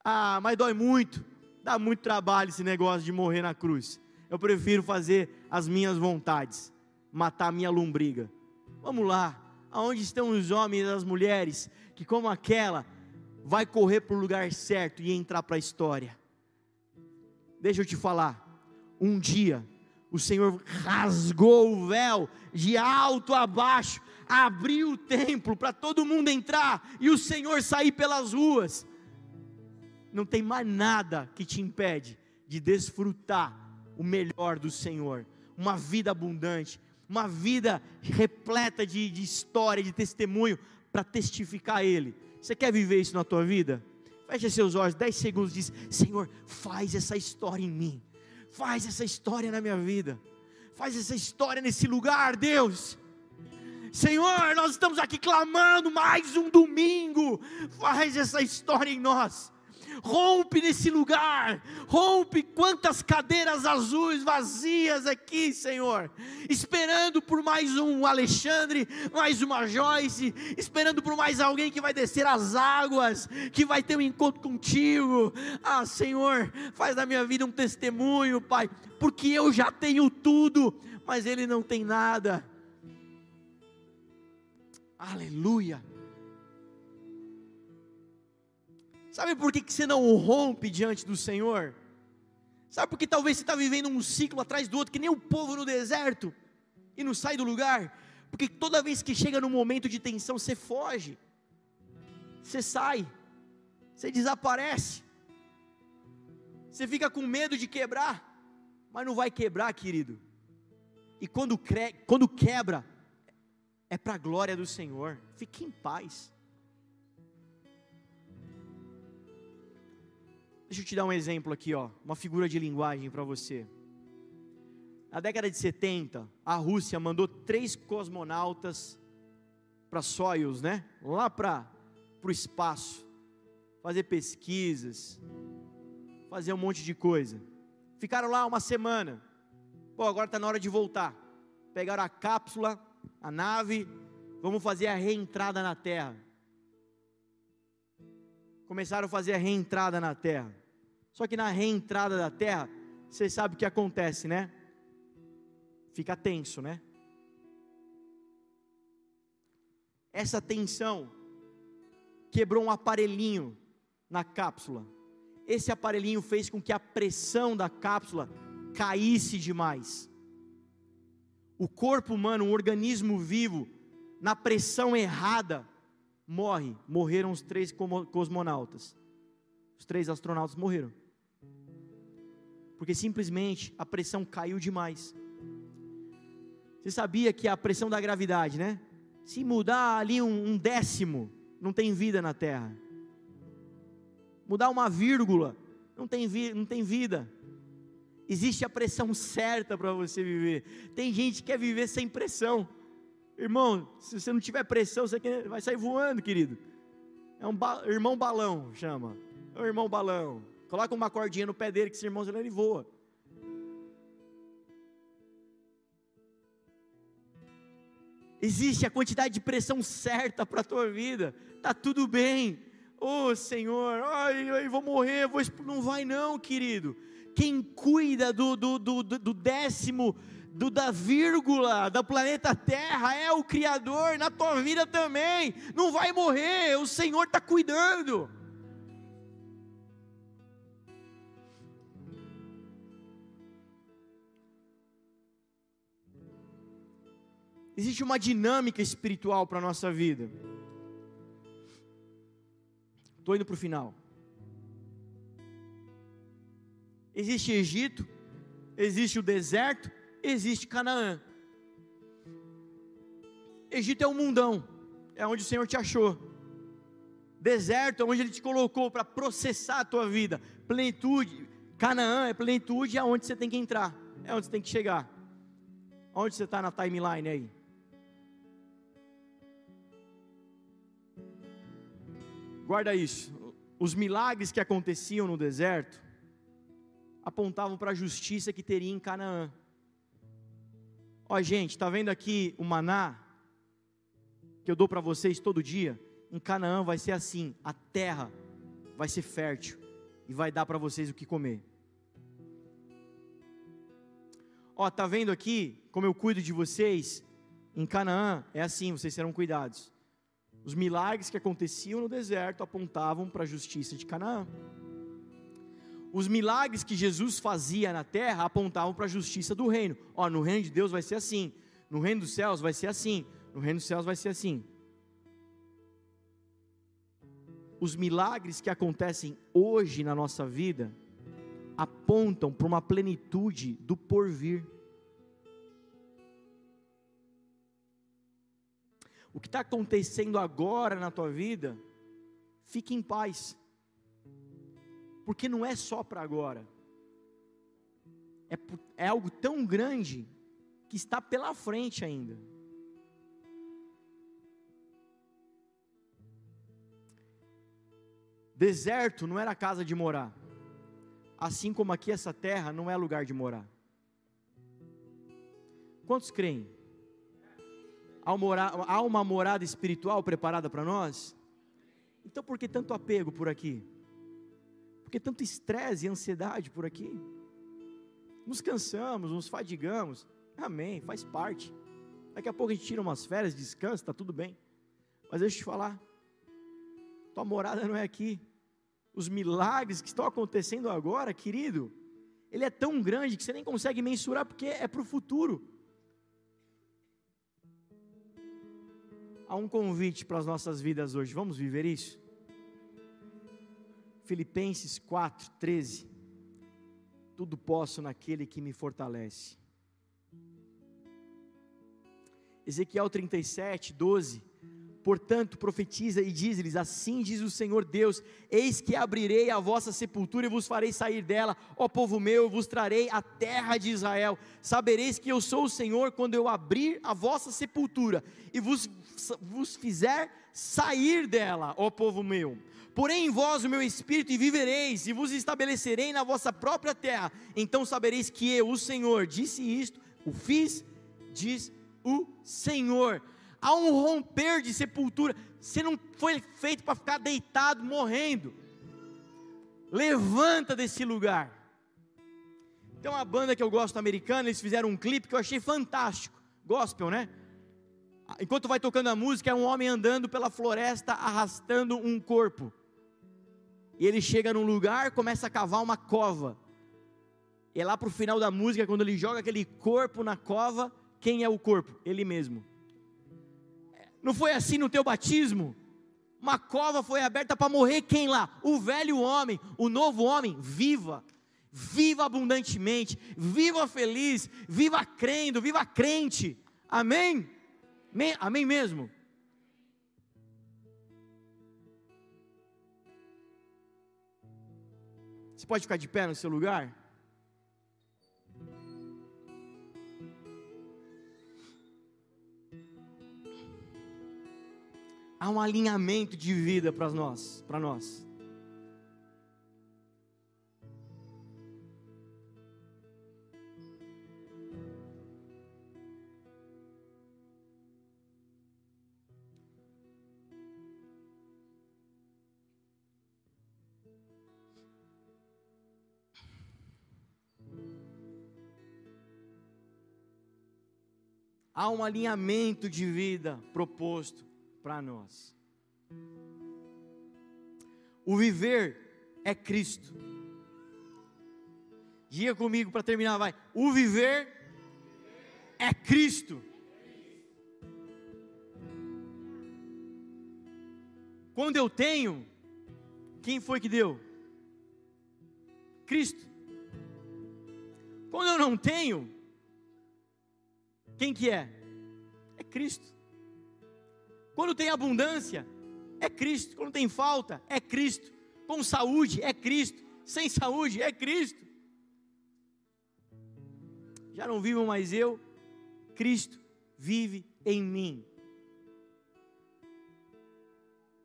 Ah, mas dói muito. Dá muito trabalho esse negócio de morrer na cruz. Eu prefiro fazer as minhas vontades, matar a minha lombriga. Vamos lá, aonde estão os homens e as mulheres que, como aquela, vai correr para o lugar certo e entrar para a história? Deixa eu te falar, um dia o Senhor rasgou o véu de alto a baixo, abriu o templo para todo mundo entrar e o Senhor sair pelas ruas. Não tem mais nada que te impede de desfrutar o melhor do Senhor, uma vida abundante, uma vida repleta de, de história, de testemunho, para testificar a Ele. Você quer viver isso na tua vida? Feche seus olhos, 10 segundos, diz: Senhor, faz essa história em mim, faz essa história na minha vida, faz essa história nesse lugar, Deus. Senhor, nós estamos aqui clamando mais um domingo, faz essa história em nós rompe nesse lugar, rompe quantas cadeiras azuis vazias aqui, Senhor, esperando por mais um Alexandre, mais uma Joyce, esperando por mais alguém que vai descer as águas, que vai ter um encontro contigo. Ah, Senhor, faz da minha vida um testemunho, Pai, porque eu já tenho tudo, mas ele não tem nada. Aleluia. Sabe por que, que você não rompe diante do Senhor? Sabe por que talvez você está vivendo um ciclo atrás do outro, que nem o povo no deserto, e não sai do lugar? Porque toda vez que chega no momento de tensão, você foge, você sai, você desaparece, você fica com medo de quebrar, mas não vai quebrar, querido. E quando, quando quebra, é para a glória do Senhor. Fique em paz. Deixa eu te dar um exemplo aqui, ó, uma figura de linguagem para você. Na década de 70, a Rússia mandou três cosmonautas para Soyuz, né? Lá para o espaço, fazer pesquisas, fazer um monte de coisa. Ficaram lá uma semana. Pô, agora está na hora de voltar. Pegaram a cápsula, a nave, vamos fazer a reentrada na Terra. Começaram a fazer a reentrada na Terra. Só que na reentrada da terra, você sabe o que acontece, né? Fica tenso, né? Essa tensão quebrou um aparelhinho na cápsula. Esse aparelhinho fez com que a pressão da cápsula caísse demais. O corpo humano, um organismo vivo, na pressão errada, morre. Morreram os três cosmonautas. Os três astronautas morreram porque simplesmente a pressão caiu demais. Você sabia que a pressão da gravidade, né? Se mudar ali um, um décimo, não tem vida na Terra. Mudar uma vírgula, não tem, vi, não tem vida. Existe a pressão certa para você viver. Tem gente que quer viver sem pressão. Irmão, se você não tiver pressão, você vai sair voando, querido. É um ba irmão balão, chama. É o irmão balão. Coloca uma cordinha no pé dele que esse irmão ele voa. Existe a quantidade de pressão certa para a tua vida. Tá tudo bem. Oh Senhor, ai, ai, vou morrer, vou não vai não, querido. Quem cuida do, do, do, do décimo, do, da vírgula, da planeta Terra é o Criador, na tua vida também. Não vai morrer, o Senhor está cuidando. Existe uma dinâmica espiritual para a nossa vida. Estou indo para o final. Existe Egito, existe o deserto, existe Canaã. Egito é o mundão, é onde o Senhor te achou. Deserto é onde Ele te colocou para processar a tua vida. Plenitude, Canaã é plenitude, é onde você tem que entrar, é onde você tem que chegar. Onde você está na timeline aí? Guarda isso. Os milagres que aconteciam no deserto apontavam para a justiça que teria em Canaã. Ó, gente, está vendo aqui o maná que eu dou para vocês todo dia? Em Canaã vai ser assim: a terra vai ser fértil e vai dar para vocês o que comer. Ó, tá vendo aqui como eu cuido de vocês? Em Canaã é assim, vocês serão cuidados. Os milagres que aconteciam no deserto apontavam para a justiça de Canaã. Os milagres que Jesus fazia na terra apontavam para a justiça do reino. Ó, no reino de Deus vai ser assim. No reino dos céus vai ser assim. No reino dos céus vai ser assim. Os milagres que acontecem hoje na nossa vida apontam para uma plenitude do porvir. O que está acontecendo agora na tua vida, fique em paz, porque não é só para agora, é, é algo tão grande que está pela frente ainda. Deserto não era casa de morar assim como aqui essa terra não é lugar de morar. Quantos creem? Há uma morada espiritual preparada para nós? Então por que tanto apego por aqui? Por que tanto estresse e ansiedade por aqui? Nos cansamos, nos fadigamos. Amém, faz parte. Daqui a pouco a gente tira umas férias, descansa, está tudo bem. Mas deixa eu te falar, tua morada não é aqui os milagres que estão acontecendo agora, querido, ele é tão grande que você nem consegue mensurar porque é para o futuro. Há um convite para as nossas vidas hoje, vamos viver isso? Filipenses 4, 13. Tudo posso naquele que me fortalece. Ezequiel 37, 12 Portanto, profetiza e diz-lhes: Assim diz o Senhor Deus: Eis que abrirei a vossa sepultura e vos farei sair dela, ó povo meu, vos trarei a terra de Israel. Sabereis que eu sou o Senhor quando eu abrir a vossa sepultura e vos, vos fizer sair dela, ó povo meu. Porém em vós o meu espírito e vivereis, e vos estabelecerei na vossa própria terra. Então sabereis que eu, o Senhor, disse isto, o fiz, diz o Senhor há um romper de sepultura. Você não foi feito para ficar deitado, morrendo. Levanta desse lugar. Tem uma banda que eu gosto americana, eles fizeram um clipe que eu achei fantástico. Gospel, né? Enquanto vai tocando a música, é um homem andando pela floresta arrastando um corpo. E ele chega num lugar, começa a cavar uma cova. E é lá para o final da música, quando ele joga aquele corpo na cova, quem é o corpo? Ele mesmo. Não foi assim no teu batismo? Uma cova foi aberta para morrer quem lá? O velho homem, o novo homem, viva. Viva abundantemente, viva feliz, viva crendo, viva crente. Amém? Amém, mesmo? Você pode ficar de pé no seu lugar? há um alinhamento de vida para nós, para nós. Há um alinhamento de vida proposto para nós. O viver é Cristo. Diga comigo para terminar, vai. O viver é Cristo. Quando eu tenho, quem foi que deu? Cristo. Quando eu não tenho, quem que é? É Cristo. Quando tem abundância, é Cristo. Quando tem falta, é Cristo. Com saúde, é Cristo. Sem saúde, é Cristo. Já não vivo mais eu, Cristo vive em mim.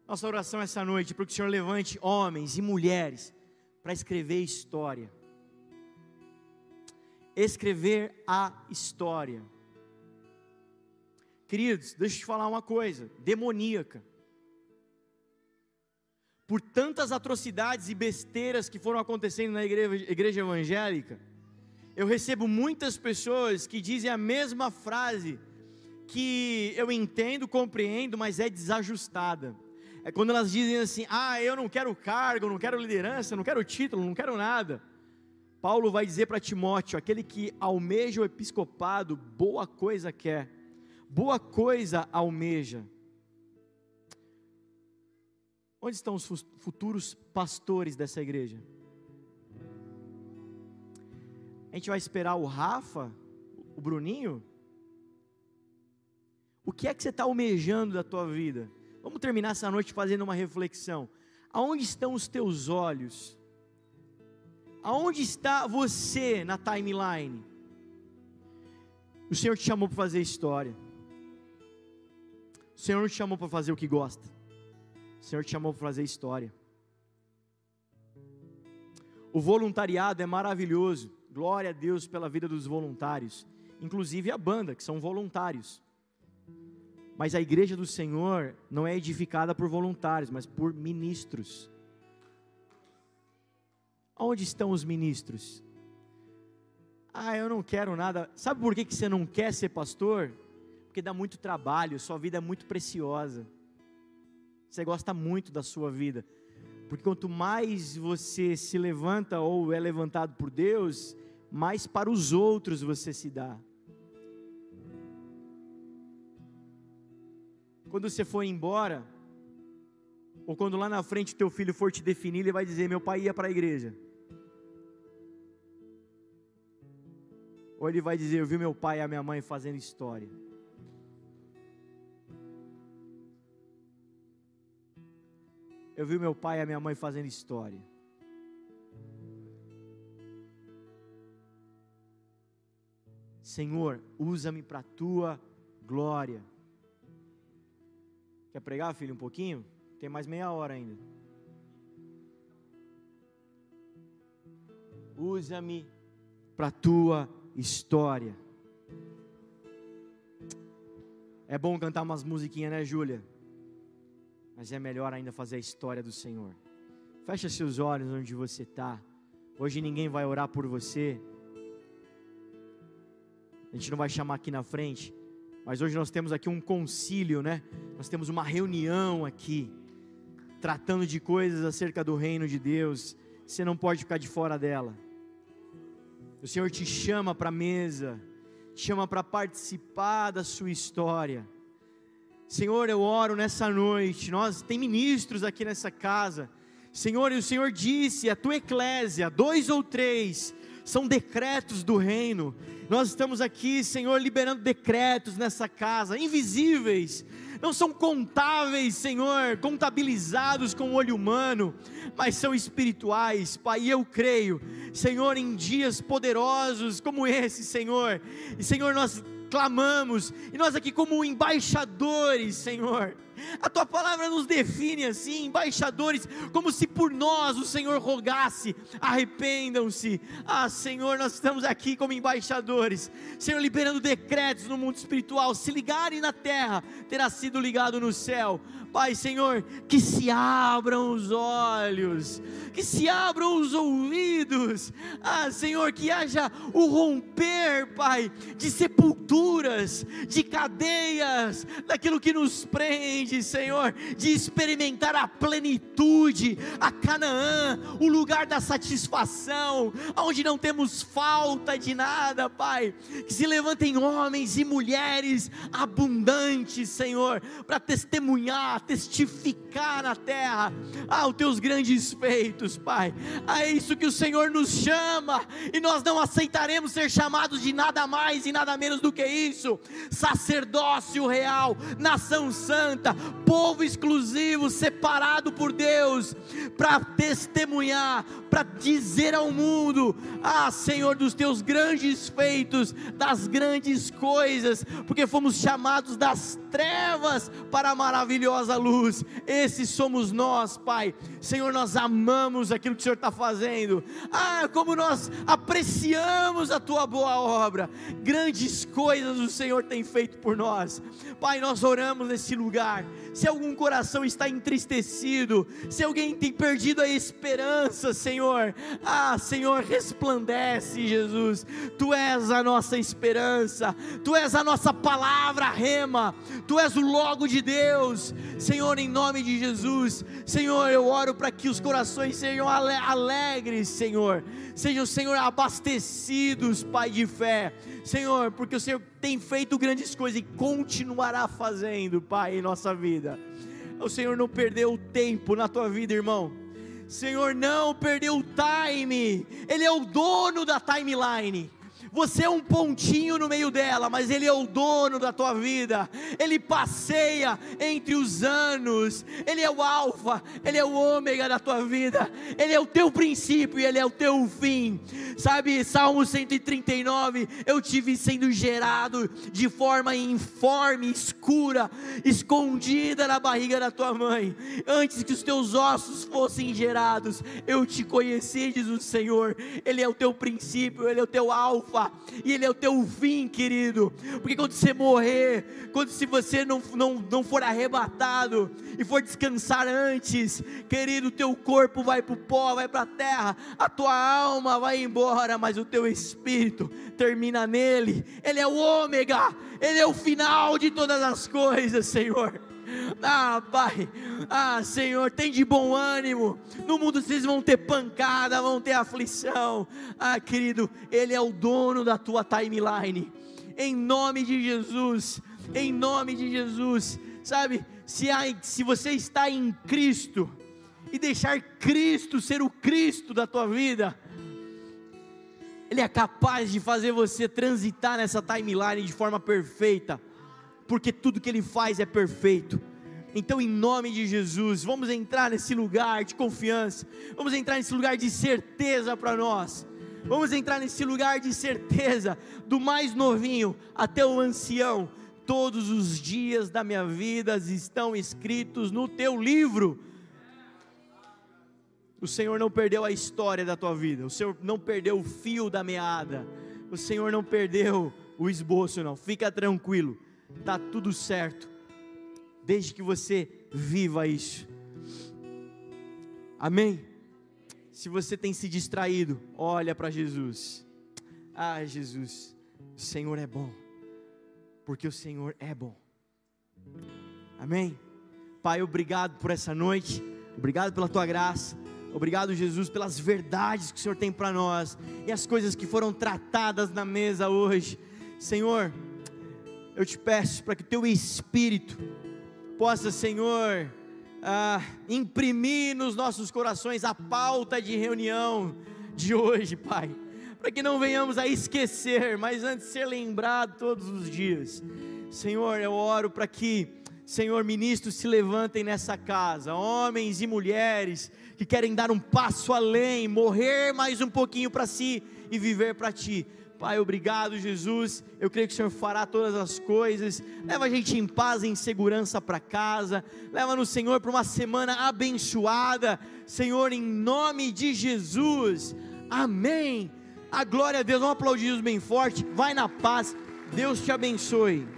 Nossa oração essa noite, para que o Senhor levante homens e mulheres para escrever história. Escrever a história. Queridos, deixa eu te falar uma coisa: demoníaca. Por tantas atrocidades e besteiras que foram acontecendo na igreja, igreja evangélica, eu recebo muitas pessoas que dizem a mesma frase que eu entendo, compreendo, mas é desajustada. É quando elas dizem assim: ah, eu não quero cargo, não quero liderança, não quero título, não quero nada. Paulo vai dizer para Timóteo: aquele que almeja o episcopado, boa coisa quer, boa coisa almeja. Onde estão os futuros pastores dessa igreja? A gente vai esperar o Rafa, o Bruninho? O que é que você está almejando da tua vida? Vamos terminar essa noite fazendo uma reflexão. Aonde estão os teus olhos? Aonde está você na timeline? O Senhor te chamou para fazer história. O Senhor não te chamou para fazer o que gosta. O Senhor te chamou para fazer história. O voluntariado é maravilhoso. Glória a Deus pela vida dos voluntários, inclusive a banda, que são voluntários. Mas a igreja do Senhor não é edificada por voluntários, mas por ministros. Onde estão os ministros? Ah, eu não quero nada. Sabe por que, você não quer ser pastor? Porque dá muito trabalho, sua vida é muito preciosa. Você gosta muito da sua vida. Porque quanto mais você se levanta ou é levantado por Deus, mais para os outros você se dá. Quando você for embora, ou quando lá na frente teu filho for te definir, ele vai dizer: Meu pai ia para a igreja. Ou ele vai dizer: Eu vi meu pai e a minha mãe fazendo história. Eu vi meu pai e a minha mãe fazendo história. Senhor, usa-me para a tua glória. Quer pregar, filho, um pouquinho? Tem mais meia hora ainda. Usa-me para a tua história. É bom cantar umas musiquinhas, né, Júlia? Mas é melhor ainda fazer a história do Senhor. Fecha seus olhos onde você está. Hoje ninguém vai orar por você. A gente não vai chamar aqui na frente. Mas hoje nós temos aqui um concílio, né? Nós temos uma reunião aqui, tratando de coisas acerca do reino de Deus. Você não pode ficar de fora dela. O Senhor te chama para a mesa, te chama para participar da sua história. Senhor, eu oro nessa noite. Nós tem ministros aqui nessa casa. Senhor, e o Senhor disse: a tua eclésia, dois ou três, são decretos do reino. Nós estamos aqui, Senhor, liberando decretos nessa casa, invisíveis, não são contáveis, Senhor, contabilizados com o olho humano, mas são espirituais, Pai. E eu creio, Senhor, em dias poderosos como esse, Senhor, e Senhor, nós clamamos, e nós aqui, como embaixadores, Senhor, a tua palavra nos define assim, embaixadores, como se por nós o Senhor rogasse: arrependam-se. Ah, Senhor, nós estamos aqui como embaixadores, Senhor, liberando decretos no mundo espiritual. Se ligarem na terra, terá sido ligado no céu. Pai, Senhor, que se abram os olhos, que se abram os ouvidos, ah, Senhor, que haja o romper, Pai, de sepulturas, de cadeias, daquilo que nos prende Senhor, de experimentar a plenitude, a Canaã, o lugar da satisfação, onde não temos falta de nada, Pai. Que se levantem homens e mulheres abundantes, Senhor, para testemunhar, testificar na terra, ah, os teus grandes feitos, Pai. Ah, é isso que o Senhor nos chama e nós não aceitaremos ser chamados de nada mais e nada menos do que isso. Sacerdócio real, nação santa, povo exclusivo, separado por Deus, para testemunhar, para dizer ao mundo: Ah, Senhor, dos teus grandes feitos, das grandes coisas, porque fomos chamados das trevas para a maravilhosa luz. Esses somos nós, Pai. Senhor, nós amamos aquilo que o Senhor está fazendo. Ah, como nós apreciamos a tua boa obra. Grandes coisas o Senhor tem feito por nós. Pai, nós oramos nesse lugar. Se algum coração está entristecido, se alguém tem perdido a esperança, Senhor, ah, Senhor, resplandece, Jesus. Tu és a nossa esperança, tu és a nossa palavra rema, tu és o Logo de Deus, Senhor, em nome de Jesus, Senhor, eu oro para que os corações sejam alegres, Senhor, sejam, Senhor, abastecidos, Pai de fé, Senhor, porque o Senhor tem feito grandes coisas e continuará fazendo, Pai, em nossa vida. O Senhor não perdeu o tempo na tua vida, irmão. Senhor não perdeu o time, Ele é o dono da timeline. Você é um pontinho no meio dela, mas Ele é o dono da tua vida. Ele passeia entre os anos. Ele é o Alfa, Ele é o Ômega da tua vida. Ele é o teu princípio e Ele é o teu fim. Sabe, Salmo 139, eu tive sendo gerado de forma informe, escura, escondida na barriga da tua mãe. Antes que os teus ossos fossem gerados, eu te conheci, diz o Senhor. Ele é o teu princípio, Ele é o teu Alfa e Ele é o teu fim, querido. Porque quando você morrer, quando se você não, não, não for arrebatado e for descansar antes, querido, teu corpo vai para o pó, vai para a terra, a tua alma vai embora, mas o teu espírito termina nele. Ele é o ômega, Ele é o final de todas as coisas, Senhor. Ah, Pai, ah, Senhor, tem de bom ânimo. No mundo vocês vão ter pancada, vão ter aflição. Ah, querido, Ele é o dono da tua timeline. Em nome de Jesus, em nome de Jesus, sabe? Se, há, se você está em Cristo e deixar Cristo ser o Cristo da tua vida, Ele é capaz de fazer você transitar nessa timeline de forma perfeita porque tudo que Ele faz é perfeito. Então, em nome de Jesus, vamos entrar nesse lugar de confiança, vamos entrar nesse lugar de certeza para nós, vamos entrar nesse lugar de certeza, do mais novinho até o ancião. Todos os dias da minha vida estão escritos no teu livro. O Senhor não perdeu a história da tua vida, o Senhor não perdeu o fio da meada, o Senhor não perdeu o esboço, não. Fica tranquilo está tudo certo, desde que você viva isso. Amém? Se você tem se distraído, olha para Jesus. Ah, Jesus, o Senhor é bom, porque o Senhor é bom. Amém? Pai, obrigado por essa noite, obrigado pela tua graça. Obrigado, Jesus, pelas verdades que o Senhor tem para nós e as coisas que foram tratadas na mesa hoje. Senhor, eu te peço para que o teu espírito possa, Senhor, ah, imprimir nos nossos corações a pauta de reunião de hoje, Pai, para que não venhamos a esquecer, mas antes ser lembrado todos os dias. Senhor, eu oro para que, Senhor, ministros se levantem nessa casa, homens e mulheres que querem dar um passo além, morrer mais um pouquinho para si e viver para Ti. Pai, obrigado, Jesus. Eu creio que o Senhor fará todas as coisas. Leva a gente em paz em segurança para casa. Leva no Senhor para uma semana abençoada. Senhor, em nome de Jesus. Amém. A glória a Deus. Vamos aplaudir bem forte. Vai na paz. Deus te abençoe.